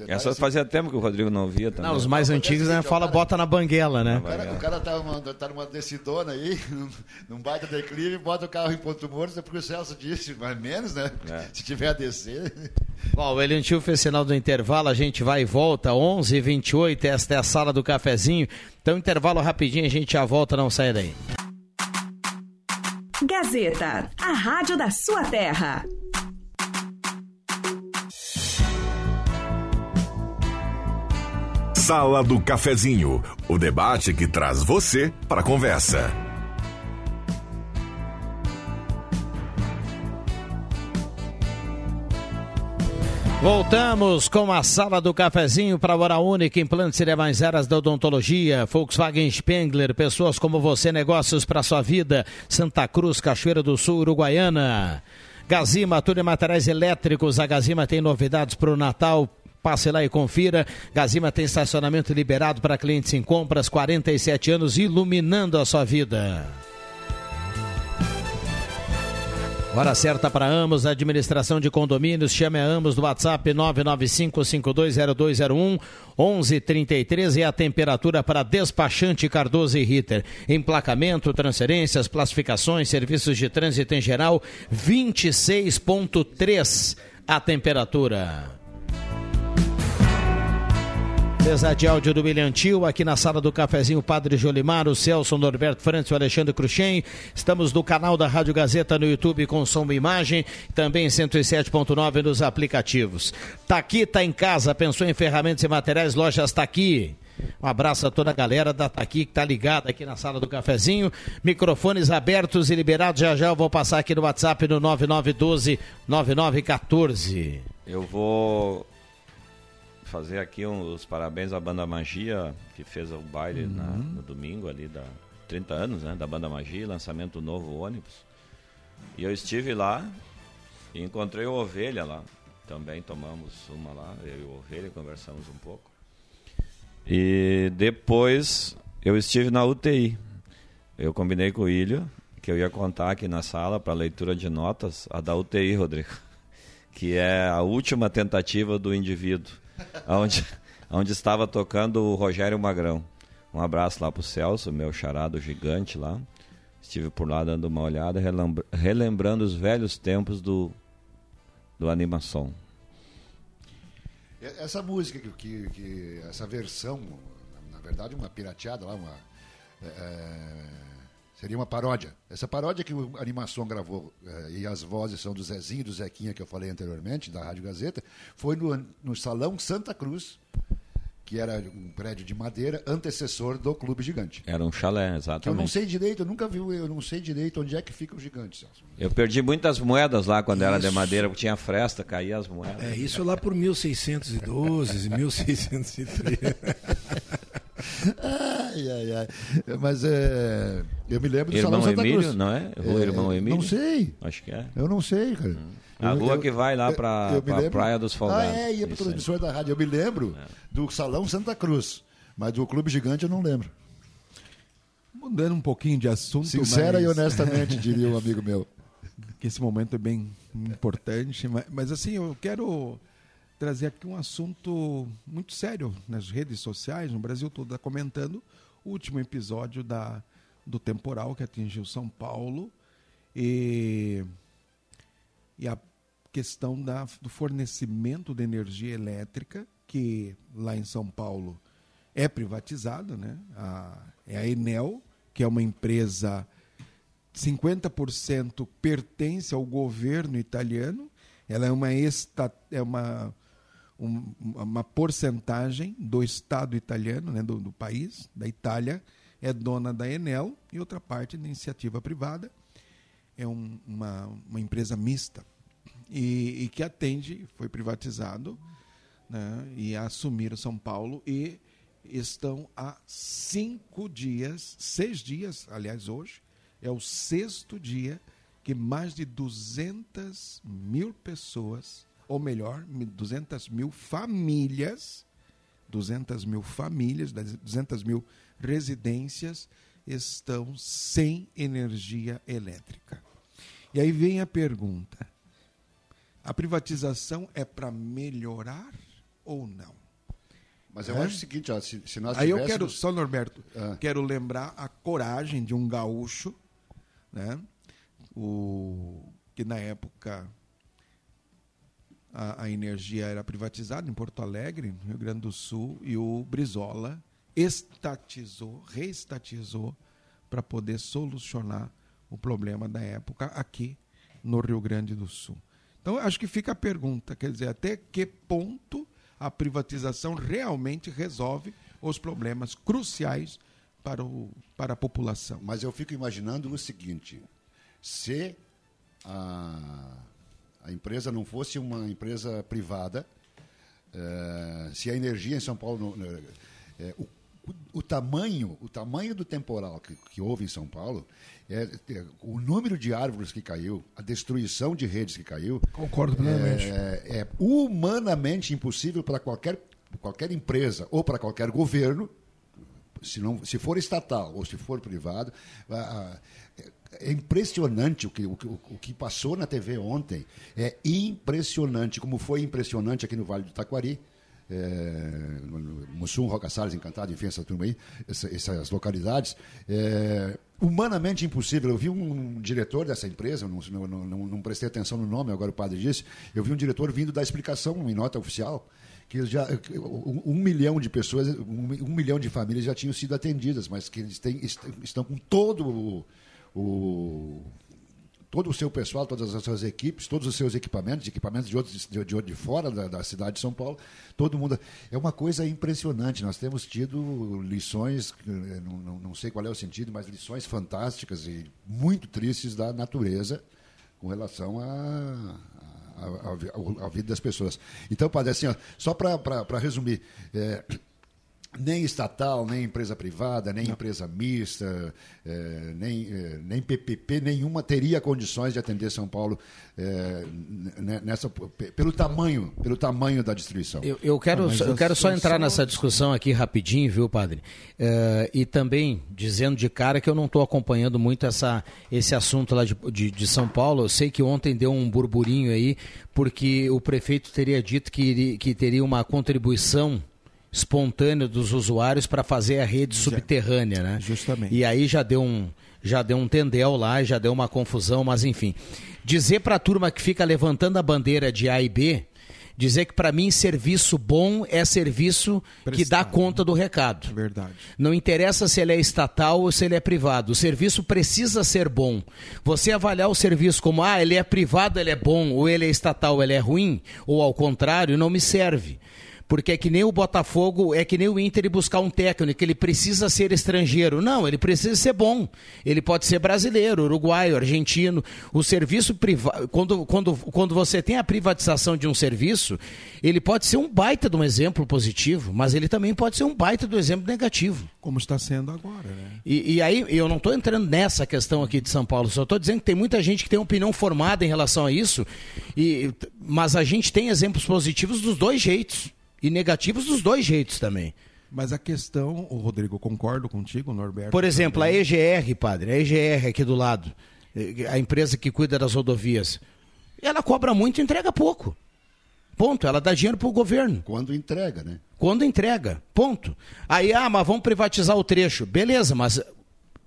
essa fazia tempo que o Rodrigo não via também. Não, os mais antigos né, fala bota na banguela, né? O cara, o cara tá, uma, tá numa decidona aí, <laughs> num baita declive, bota o carro em ponto morto, é porque o Celso disse, mais menos, né? É. <laughs> Se tiver a descer. Bom, o Elian Tio fez sinal do intervalo, a gente vai e volta, 11 h 28 esta é a sala do cafezinho. Então, intervalo rapidinho, a gente já volta, não sai daí. Gazeta, a rádio da sua terra. Sala do Cafezinho, o debate que traz você para a conversa. Voltamos com a sala do cafezinho para a Hora Única, implantes e demais áreas da odontologia, Volkswagen Spengler, pessoas como você, negócios para sua vida, Santa Cruz, Cachoeira do Sul, Uruguaiana. Gazima, tudo em materiais elétricos. A Gazima tem novidades para o Natal Passe lá e confira. Gazima tem estacionamento liberado para clientes em compras, 47 anos, iluminando a sua vida. Hora certa para Amos, administração de condomínios. Chame a Amos no WhatsApp 995520201 1133 e a temperatura para despachante Cardoso e Ritter. Emplacamento, transferências, classificações, serviços de trânsito em geral, 26.3 a temperatura. Mesa de áudio do Milhantil, aqui na sala do cafezinho Padre Jolimar, o Celso Norberto Francis, o Alexandre Cruxem. Estamos no canal da Rádio Gazeta no YouTube com som e imagem, também 107.9 nos aplicativos. Tá aqui, tá em casa, pensou em ferramentas e materiais, lojas tá aqui. Um abraço a toda a galera da Taqui que está ligada aqui na sala do cafezinho. Microfones abertos e liberados. Já já eu vou passar aqui no WhatsApp no 9912 9914. Eu vou fazer aqui um, os parabéns à Banda Magia, que fez o baile uhum. na, no domingo ali da 30 anos, né, da Banda Magia, lançamento do novo ônibus. E eu estive lá e encontrei o Ovelha lá. Também tomamos uma lá, eu e o Ovelha conversamos um pouco. E depois eu estive na UTI. Eu combinei com o Ilho que eu ia contar aqui na sala para leitura de notas a da UTI, <laughs> Rodrigo, que é a última tentativa do indivíduo, onde, onde estava tocando o Rogério Magrão. Um abraço lá para o Celso, meu charado gigante lá. Estive por lá dando uma olhada, relembrando os velhos tempos do, do animação. Essa música, que, que, que essa versão, na, na, verdade, uma pirateada lá, uma. É, é seria uma paródia. Essa paródia que a animação gravou, é, e as vozes são do Zezinho e do Zequinha, que eu falei anteriormente, da Rádio Gazeta, foi no, no Salão Santa Cruz, que era um prédio de madeira, antecessor do Clube Gigante. Era um chalé, exatamente. eu não sei direito, eu nunca vi, eu não sei direito onde é que fica o Gigante, Celso. Eu perdi muitas moedas lá quando isso. era de madeira, porque tinha fresta, caía as moedas. É, isso lá por 1612, 1603. <laughs> ai, ai, ai. Mas é, eu me lembro do Irmão Salão Santa Emílio, Cruz. não é? O é, Irmão Emílio? Não sei. Acho que é. Eu não sei, cara. Hum. A rua que vai lá para a Praia dos Folgados. Ah, é, ia para transmissões da rádio. Eu me lembro é. do Salão Santa Cruz, mas do Clube Gigante eu não lembro. Mudando um pouquinho de assunto. Sincera mas... e honestamente, diria um <laughs> amigo meu. Que esse momento é bem importante, mas, mas assim, eu quero trazer aqui um assunto muito sério nas redes sociais, no Brasil todo está comentando o último episódio da, do temporal que atingiu São Paulo e, e a questão da, do fornecimento de energia elétrica, que lá em São Paulo é privatizada, né? A, é a Enel, que é uma empresa 50% pertence ao governo italiano, ela é uma, esta, é uma, um, uma porcentagem do Estado italiano, né, do, do país, da Itália, é dona da Enel, e outra parte da iniciativa privada, é um, uma, uma empresa mista. E, e que atende, foi privatizado, né, e assumiram São Paulo e estão há cinco dias, seis dias, aliás, hoje, é o sexto dia que mais de 200 mil pessoas, ou melhor, 200 mil famílias, 200 mil famílias, 200 mil residências estão sem energia elétrica. E aí vem a pergunta: a privatização é para melhorar ou não? Mas eu é? acho o seguinte, ó, se, se nós Aí tivéssemos... eu quero, só Norberto, ah. quero lembrar a coragem de um gaúcho, né? O, que na época a, a, energia era privatizada em Porto Alegre, no Rio Grande do Sul, e o Brizola estatizou, reestatizou para poder solucionar o problema da época aqui no Rio Grande do Sul. Então, acho que fica a pergunta, quer dizer, até que ponto a privatização realmente resolve os problemas cruciais para, o, para a população. Mas eu fico imaginando o seguinte: se a, a empresa não fosse uma empresa privada, é, se a energia em São Paulo. É, o o, tamanho, o tamanho do temporal que, que houve em São Paulo, é, é, o número de árvores que caiu, a destruição de redes que caiu. Concordo plenamente. É, é humanamente impossível para qualquer, qualquer empresa ou para qualquer governo, se, não, se for estatal ou se for privado. É impressionante o que, o, o que passou na TV ontem. É impressionante, como foi impressionante aqui no Vale do Taquari é, Mussum, Roca Salles, Encantado, enfim, essa turma aí, essa, essas localidades, é, humanamente impossível. Eu vi um diretor dessa empresa, não, não, não, não, prestei atenção no nome, agora o padre disse, eu vi um diretor vindo dar explicação em nota oficial, que já um, um milhão de pessoas, um, um, milhão de famílias já tinham sido atendidas, mas que eles têm, estão com todo o, o todo o seu pessoal, todas as suas equipes, todos os seus equipamentos, equipamentos de outros de, de, de fora da, da, cidade de São Paulo, todo mundo. É uma coisa impressionante. Nós temos tido lições, não, não, não sei qual é o sentido, mas lições fantásticas e muito tristes da natureza com relação a, a, a, a, vida das pessoas. Então, padre, assim, ó, só para resumir, é, nem estatal, nem empresa privada, nem Não. empresa mista, é, nem, é, nem PPP nenhuma teria condições de atender São Paulo é, nessa pelo tamanho pelo tamanho da destruição. Eu, eu quero ah, eu quero só entrar nessa discussão aqui rapidinho, viu, padre? e também dizendo de cara que eu não estou acompanhando muito essa esse assunto lá de, de, de, São Paulo. Eu sei que ontem deu um burburinho aí porque o prefeito teria dito que, que teria uma contribuição espontâneo dos usuários para fazer a rede subterrânea, né? Justamente. E aí já deu um já deu um tendel lá, já deu uma confusão, mas enfim. Dizer para a turma que fica levantando a bandeira de A e B, dizer que para mim serviço bom é serviço Prestado. que dá conta do recado. Verdade. Não interessa se ele é estatal ou se ele é privado. O serviço precisa ser bom. Você avaliar o serviço como ah, ele é privado, ele é bom, ou ele é estatal, ele é ruim, ou ao contrário, não me serve porque é que nem o Botafogo, é que nem o Inter buscar um técnico, ele precisa ser estrangeiro. Não, ele precisa ser bom. Ele pode ser brasileiro, uruguaio, argentino. O serviço privado, quando, quando, quando você tem a privatização de um serviço, ele pode ser um baita de um exemplo positivo, mas ele também pode ser um baita do exemplo negativo. Como está sendo agora, né? E, e aí, eu não estou entrando nessa questão aqui de São Paulo, só estou dizendo que tem muita gente que tem opinião formada em relação a isso, e, mas a gente tem exemplos positivos dos dois jeitos e negativos dos dois jeitos também. Mas a questão, o Rodrigo, concordo contigo, Norberto. Por exemplo, também. a EGR, padre, a EGR aqui do lado, a empresa que cuida das rodovias, ela cobra muito e entrega pouco. Ponto. Ela dá dinheiro para o governo. Quando entrega, né? Quando entrega. Ponto. Aí, ah, mas vamos privatizar o trecho. Beleza, mas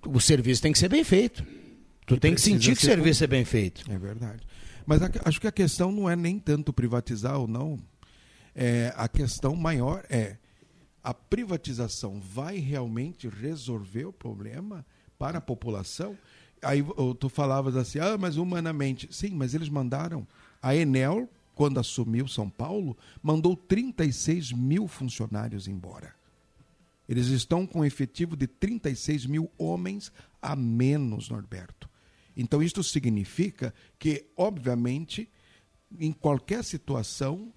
o serviço tem que ser bem feito. Tu e tem que sentir que o serviço é bem feito. É verdade. Mas a, acho que a questão não é nem tanto privatizar ou não, é, a questão maior é a privatização vai realmente resolver o problema para a população? Aí tu falavas assim, ah, mas humanamente. Sim, mas eles mandaram. A Enel, quando assumiu São Paulo, mandou 36 mil funcionários embora. Eles estão com um efetivo de 36 mil homens a menos, Norberto. Então, isto significa que, obviamente, em qualquer situação,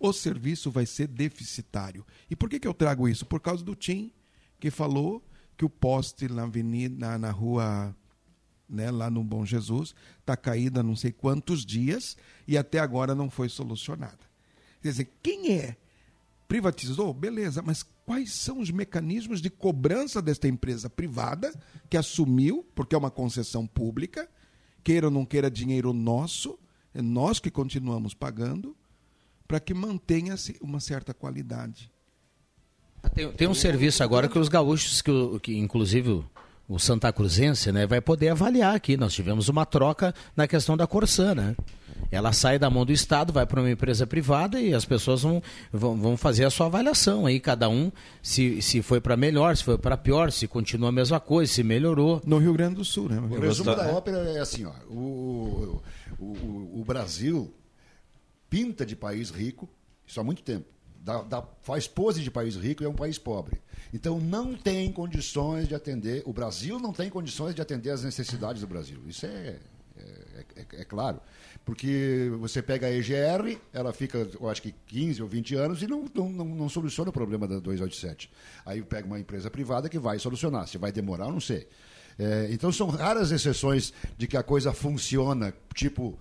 o serviço vai ser deficitário. E por que, que eu trago isso? Por causa do Tim, que falou que o poste na avenida, na, na rua, né, lá no Bom Jesus, está caído há não sei quantos dias e até agora não foi solucionada. Quer dizer, quem é? Privatizou? Beleza, mas quais são os mecanismos de cobrança desta empresa privada que assumiu, porque é uma concessão pública, queira ou não queira dinheiro nosso, é nós que continuamos pagando, para que mantenha-se uma certa qualidade. Tem, tem, um serviço agora que os gaúchos, que, que inclusive o Santa Cruzense, né, vai poder avaliar aqui. Nós tivemos uma troca na questão da Corsã, né? Ela sai da mão do Estado, vai para uma empresa privada e as pessoas vão, vão, vão, fazer a sua avaliação aí, cada um, se, se foi para melhor, se foi para pior, se continua a mesma coisa, se melhorou. No Rio Grande do Sul, né? O resumo da ópera é assim, ó, o, o, o, o Brasil pinta de país rico, isso há muito tempo. Dá, dá, faz pose de país rico e é um país pobre. Então não tem condições de atender, o Brasil não tem condições de atender as necessidades do Brasil. Isso é, é, é, é claro. Porque você pega a EGR, ela fica, eu acho que 15 ou 20 anos e não, não, não, não soluciona o problema da 287. Aí pega uma empresa privada que vai solucionar. Se vai demorar, eu não sei. É, então são raras exceções de que a coisa funciona, tipo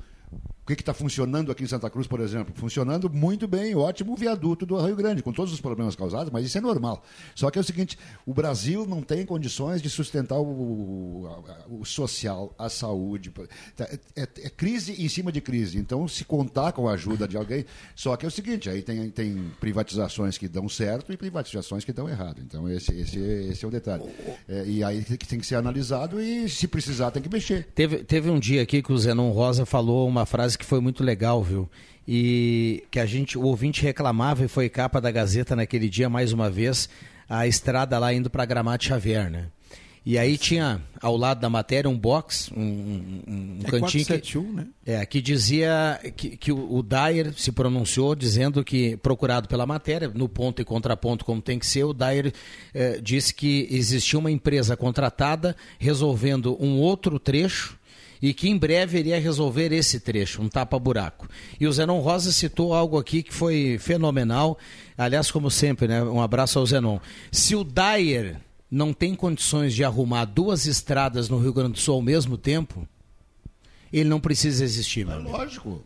que está funcionando aqui em Santa Cruz, por exemplo? Funcionando muito bem, ótimo viaduto do Rio Grande, com todos os problemas causados, mas isso é normal. Só que é o seguinte: o Brasil não tem condições de sustentar o, o social, a saúde. Tá, é, é, é, crise em cima de crise. Então, se contar com a ajuda de alguém. Só que é o seguinte: aí tem, tem privatizações que dão certo e privatizações que dão errado. Então, esse, esse, esse é o detalhe. É, e aí tem que ser analisado e, se precisar, tem que mexer. Teve, teve um dia aqui que o Zenon Rosa falou uma frase que foi muito legal, viu? E que a gente, o ouvinte reclamava e foi capa da Gazeta naquele dia mais uma vez, a estrada lá indo para Gramado Xavier, né? E aí tinha ao lado da matéria um box, um, um, um É cantinho 471, que, né? é, que dizia que, que o, o Dyer se pronunciou dizendo que, procurado pela matéria, no ponto e contraponto como tem que ser, o Dyer eh, disse que existia uma empresa contratada resolvendo um outro trecho e que em breve iria resolver esse trecho, um tapa-buraco. E o Zenon Rosa citou algo aqui que foi fenomenal. Aliás, como sempre, né? um abraço ao Zenon. Se o Dyer não tem condições de arrumar duas estradas no Rio Grande do Sul ao mesmo tempo, ele não precisa existir, meu amigo. Lógico.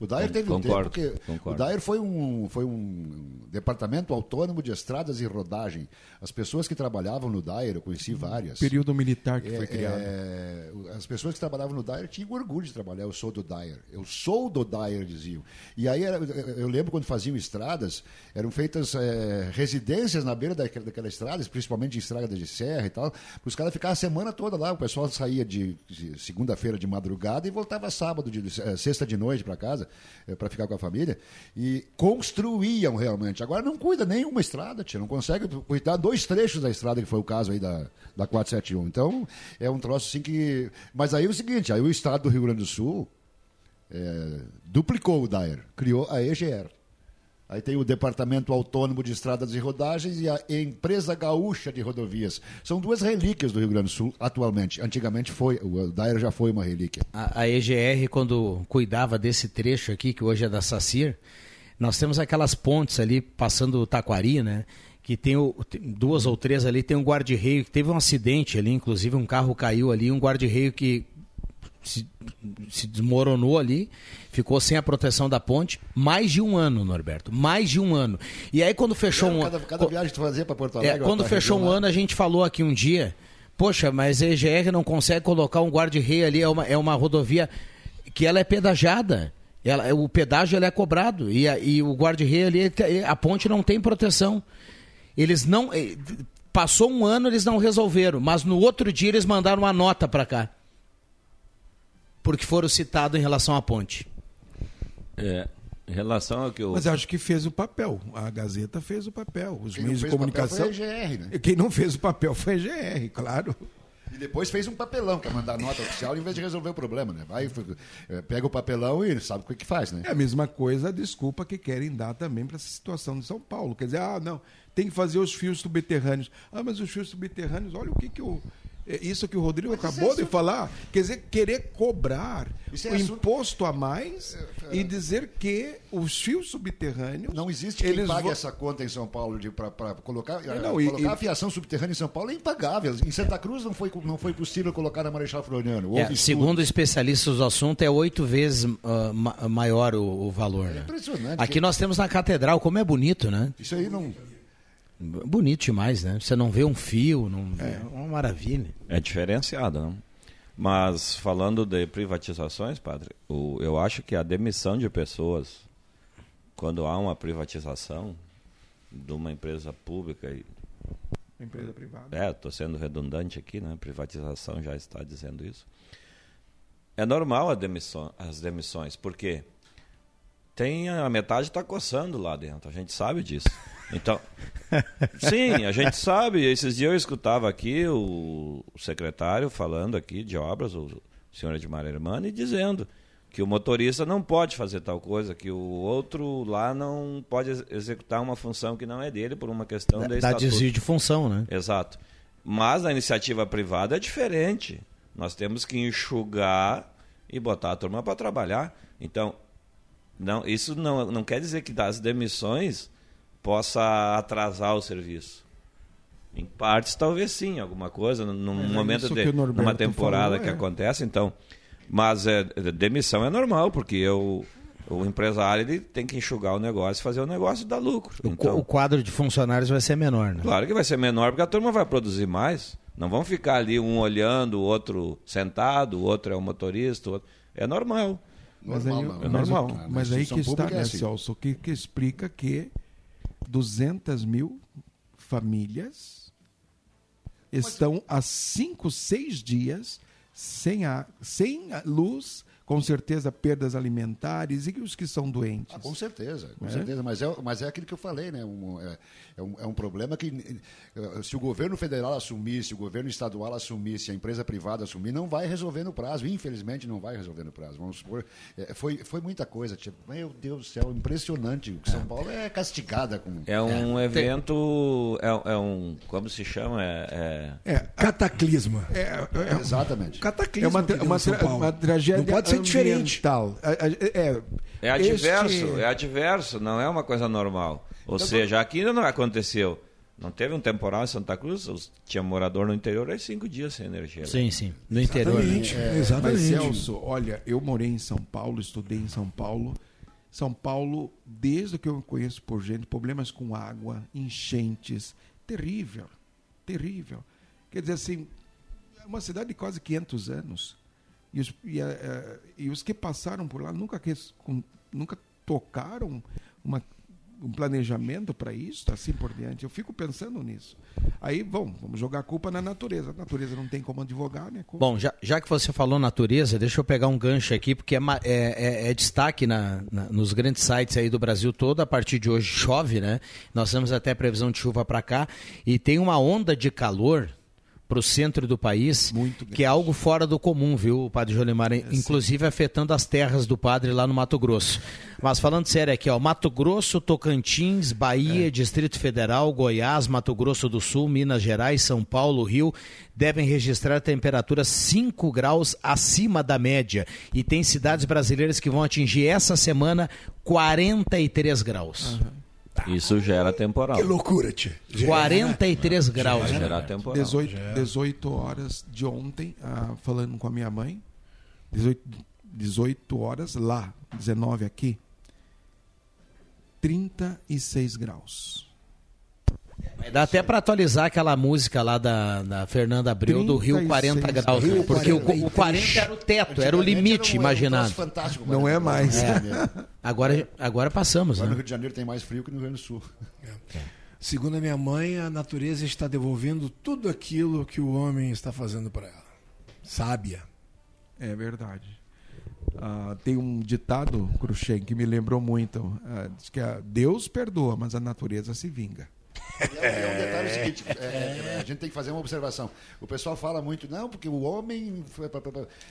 O Dair Con- teve um concordo, tempo que concordo. o Dair foi um foi um departamento autônomo de estradas e rodagem. As pessoas que trabalhavam no Dair, eu conheci várias. Período militar que foi É, criado. é, as pessoas que trabalhavam no Dair tinham orgulho de trabalhar. Eu sou do Dair. Eu sou do Dair, diziam. E aí era- eu lembro quando faziam estradas, eram feitas é, residências na beira daquela, daquela estrada, principalmente em estrada de serra e tal. Para os caras ficar a semana toda lá. O pessoal saía de, de segunda-feira de madrugada e voltava sábado, de, eh, sexta de noite para casa, para ficar com a família. E construíam realmente. Agora não cuida nenhuma estrada, tia. Não consegue cuidar dois trechos da estrada, que foi o caso aí da, da 471. Então, é um troço assim que. Mas aí é o seguinte, aí o estado do Rio Grande do Sul é, duplicou o DAER, criou a EGR. Aí tem o Departamento Autônomo de Estradas e Rodagens e a Empresa Gaúcha de Rodovias. São duas relíquias do Rio Grande do Sul atualmente. Antigamente foi, o DAER já foi uma relíquia. A, a EGR, quando cuidava desse trecho aqui, que hoje é da SACIR, nós temos aquelas pontes ali passando o Taquari, né? Que tem, o- tem duas ou três ali, tem um guarda-reio, que teve um acidente ali, inclusive um carro caiu ali, um guarda-reio que se, se desmoronou ali, ficou sem a proteção da ponte, mais de um ano, Norberto, mais de um ano. E aí quando fechou um Cada, cada viagem que tu fazia para Porto é, Alegre... quando pra fechou um lá, ano, a gente falou aqui um dia, poxa, mas a EGR não consegue colocar um guarda-rei ali, é uma, é uma rodovia que ela é pedajada. Ela, o pedágio ele é cobrado e, a- e o guarda-rei ali, a ponte não tem proteção. Eles não. eh, Passou um ano, eles não resolveram, mas no outro dia eles mandaram uma nota para cá. Porque foram citados em relação à ponte. É, em relação ao que eu. Mas acho que fez o papel. A Gazeta fez o papel. Os Quem não meios de fez o papel comunicação. foi a EGR, né? Quem não fez o papel foi a GR, claro. E depois fez um papelão para mandar nota oficial em vez de resolver o problema, né? Vai, eh, pega o papelão e sabe o que, que faz, né? É a mesma coisa a desculpa que querem dar também para essa situação de São Paulo. Quer dizer, ah, não, tem que fazer os fios subterrâneos. Ah, mas os fios subterrâneos, olha o que, que o. é Isso que o Rodrigo acabou de falar. Quer dizer, querer cobrar é o imposto a mais e dizer que os fios subterrâneos. Não existe quem eles pague vão- essa conta em São Paulo para colocar, É, eh, não, e- colocar e- a fiação subterrânea em São Paulo é impagável. Em Santa Cruz não foi, não foi possível colocar na Marechal Floriano. É, segundo especialistas do assunto, é oito vezes ma- maior o, o valor. né? impressionante. Aqui nós temos na catedral, como é bonito, né? Isso aí não. Bonito demais, né? Você não vê um fio, não é uma maravilha. É diferenciado, não? Mas falando de privatizações, padre, o- eu acho que a demissão de pessoas, quando há uma privatização de uma empresa pública, e, Empresa privada. é, estou sendo redundante aqui, né? Privatização já está dizendo isso. É normal a demissão, as demissões, porque tem a metade está coçando lá dentro, a gente sabe disso. Então, <laughs> sim, a gente sabe. Esses dias eu escutava aqui o, o secretário falando aqui de obras, o senhor Edmar Hermani, dizendo que o motorista não pode fazer tal coisa, que o outro lá não pode ex- executar uma função que não é dele por uma questão da dá estatuto. desvio de função, né? Exato. Mas a iniciativa privada é diferente. Nós temos que enxugar e botar a turma para trabalhar. Então, não, isso não, não quer dizer que das demissões possa atrasar o serviço. Em partes, talvez sim, alguma coisa, num Mas é momento de que Norberto numa temporada falou, que é. acontece, então. Mas é, demissão é normal, porque eu, o empresário ele tem que enxugar o negócio e fazer o negócio dar lucro. O Então, O quadro de funcionários vai ser menor, né? Claro que vai ser menor, porque a turma vai produzir mais. Não vão ficar ali um olhando, o outro sentado, o outro é o motorista. o outro- É normal. Mas aí, Normal, é mas, normal. Na mas aí que instituição está, pública é né, assim. Celso, que, que explica que 200 mil famílias estão há 5, 6 dias sem, a, sem a luz, com certeza perdas alimentares e os que são doentes. Ah, com certeza, com É? certeza. Mas é, mas é aquilo que eu falei, né? Um, é, é um, é um problema que eh, se o governo federal assumir, se o governo estadual assumir, se a empresa privada assumir, não vai resolver no prazo. Infelizmente, não vai resolver no prazo. Vamos supor, é, foi, foi muita coisa. Tipo, meu Deus do céu, impressionante. São Paulo é castigada com. É um evento. É, é um. Como se chama? É, É, Cataclisma. é, é, Exatamente. Cataclisma. é uma, tra- uma, tra- uma tragédia Não pode ser diferente. ambiental. A- É, é adverso, este- é adverso, não é uma coisa normal. Ou seja, aqui ainda não aconteceu. Não teve um temporal em Santa Cruz, tinha morador no interior aí cinco dias sem energia. Sim, sim. No interior. né? Exatamente. Mas, exatamente. Celso, olha, eu morei em São Paulo, estudei em São Paulo. São Paulo, desde que eu conheço por gente, problemas com água, enchentes, terrível, terrível. Quer dizer assim, é uma cidade de quase 500 anos. E os, e, e os que passaram por lá nunca, nunca tocaram uma, um planejamento para isso, assim por diante. Eu fico pensando nisso. Aí, bom, vamos jogar a culpa na natureza. A natureza não tem como advogar, né? Como- Bom, já, já que você falou natureza, deixa eu pegar um gancho aqui, porque é, é- é- é destaque na- na- nos grandes sites aí do Brasil todo. A partir de hoje chove, né? Nós temos até previsão de chuva para cá. E tem uma onda de calor para o centro do país, que é algo fora do comum, viu, Padre Jolimar? Inclusive afetando as terras do padre lá no Mato Grosso. Mas falando sério aqui, ó, Mato Grosso, Tocantins, Bahia, Distrito Federal, Goiás, Mato Grosso do Sul, Minas Gerais, São Paulo, Rio, devem registrar temperaturas 5 graus acima da média. E tem cidades brasileiras que vão atingir essa semana 43 graus. Isso gera temporal. Que loucura, tia. 43 graus. Vai né? gerar temporal. 18, 18 horas de ontem, ah, falando com a minha mãe. 18, 18 horas lá, 19 aqui. 36 graus. Dá até para atualizar aquela música lá da, da Fernanda Abreu do Rio 40 36 graus. Rio porque o, 43. o 40 era o teto, era o limite era um- um imaginado. fantástico, Não é mais. É. Agora, agora passamos, Agora no né? Rio de Janeiro tem mais frio que no Rio Grande do Sul. Segundo a minha mãe, a natureza está devolvendo tudo aquilo que o homem está fazendo para ela. Sábia. É verdade. Ah, tem um ditado, Cruxem, que me lembrou muito. Ah, diz que ah, Deus perdoa, mas a natureza se vinga. É, é um detalhe seguinte, é, é, a gente tem que fazer uma observação. O pessoal fala muito, não, porque o homem.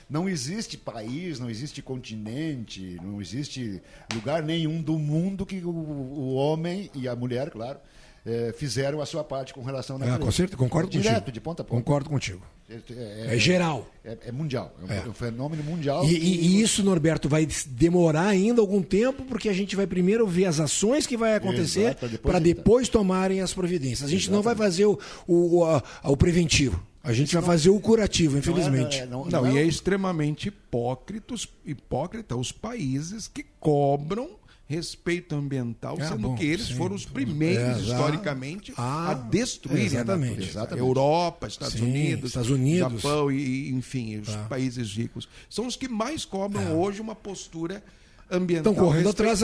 Não existe país, não existe continente, não existe lugar nenhum do mundo que o, o homem e a mulher, claro, é, fizeram a sua parte com relação à Ah, com certeza, concordo Direto, contigo. de ponta a ponta. Concordo contigo. É, É geral. É, é mundial. É um, É. é um fenômeno mundial. E, e- e isso, Norberto, vai demorar ainda algum tempo, porque a gente vai primeiro ver as ações que vai acontecer depois para evitar. depois tomarem as providências. A gente não vai fazer o, o, o, a- o preventivo. A gente vai fazer o curativo, infelizmente. é, não- Não, não e é extremamente hipócrita, os- hipócrita os países que cobram respeito ambiental, Ah, sendo bom, que eles sim. foram os primeiros, É, historicamente, Ah, a destruírem exatamente. a natureza. Exatamente. Europa, Estados Sim, Unidos, Estados Unidos. Japão e, e, enfim, os Tá. países ricos. São os que mais cobram hoje uma postura ambiental Estão correndo atrás,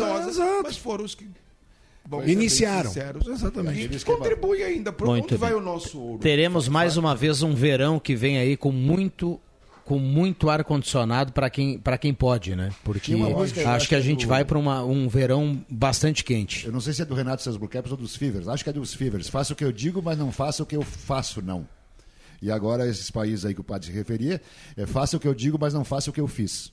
mas foram os que bem Iniciaram. sinceros, Exatamente. Que- contribui ainda. Para Muito onde vai bem. o nosso ouro? Teremos mais uma vez um verão que vem aí com muito com muito ar condicionado para quem para quem pode, né? Porque música, acho acho que a é gente do- vai para um verão bastante quente. Eu não sei se é do Renato Seus Blue Caps ou dos Fevers. Acho que é dos Fevers. Faça o que eu digo, mas não faça o que eu faço, não. E agora, esses países aí que o padre se referia, é faça o que eu digo, mas não faça o que eu fiz.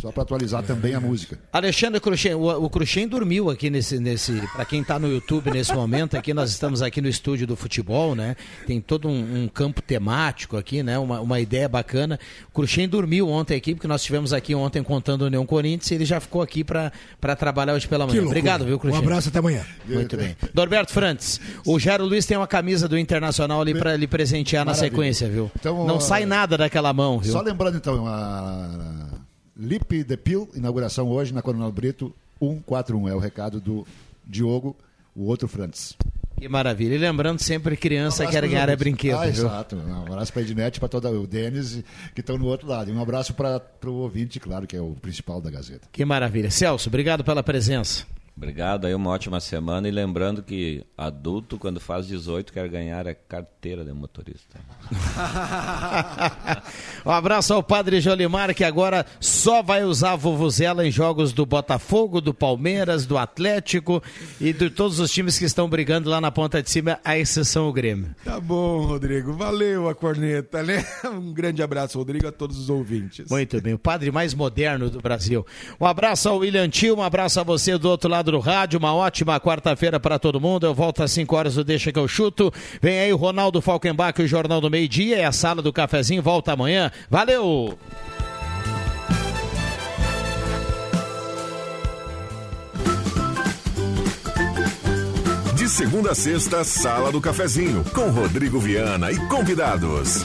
Só para atualizar também a música. Alexandre Cruxem, o, o Cruxem dormiu aqui nesse, nesse para quem está no YouTube nesse momento, aqui nós estamos aqui no estúdio do futebol, né? Tem todo um, um campo temático aqui, né? Uma, uma ideia bacana. O Cruxem dormiu ontem aqui, porque nós tivemos aqui ontem contando o União Corinthians e ele já ficou aqui para trabalhar hoje pela manhã. Obrigado, viu, Cruxem? Um abraço até amanhã. Muito bem. Norberto Frantes, o Jairo Luiz tem uma camisa do Internacional ali para lhe presentear na Maravilha. sequência, viu? Então, Não sai nada daquela mão, viu? Só lembrando, então, a Lip the Pill, inauguração hoje na Coronel Brito, 141. É o recado do Diogo, o outro Frantes. Que maravilha. E lembrando sempre, criança Um quer ganhar é brinquedo, Ah, viu? exato. Um abraço para a Ednet, para todo o Denis, que estão no outro lado. E um abraço para o ouvinte, claro, que é o principal da Gazeta. Que maravilha. Celso, obrigado pela presença. Obrigado, aí uma ótima semana e lembrando que adulto quando faz 18 quer ganhar a carteira de motorista. <laughs> um abraço ao Padre Jolimar que agora só vai usar a vuvuzela em jogos do Botafogo, do Palmeiras, do Atlético e de todos os times que estão brigando lá na ponta de cima, a exceção o Grêmio. Tá bom, Rodrigo. Valeu a corneta, né? <laughs> Um grande abraço, Rodrigo, a todos os ouvintes. Muito bem, o padre mais moderno do Brasil. Um abraço ao William Tio, um abraço a você do outro lado do rádio, uma ótima quarta-feira para todo mundo. Eu volto às 5 horas do Deixa que eu chuto. Vem aí o Ronaldo Falkenbach, o Jornal do Meio-Dia e a sala do cafezinho volta amanhã. Valeu! De segunda a sexta, Sala do Cafezinho, com Rodrigo Viana e convidados.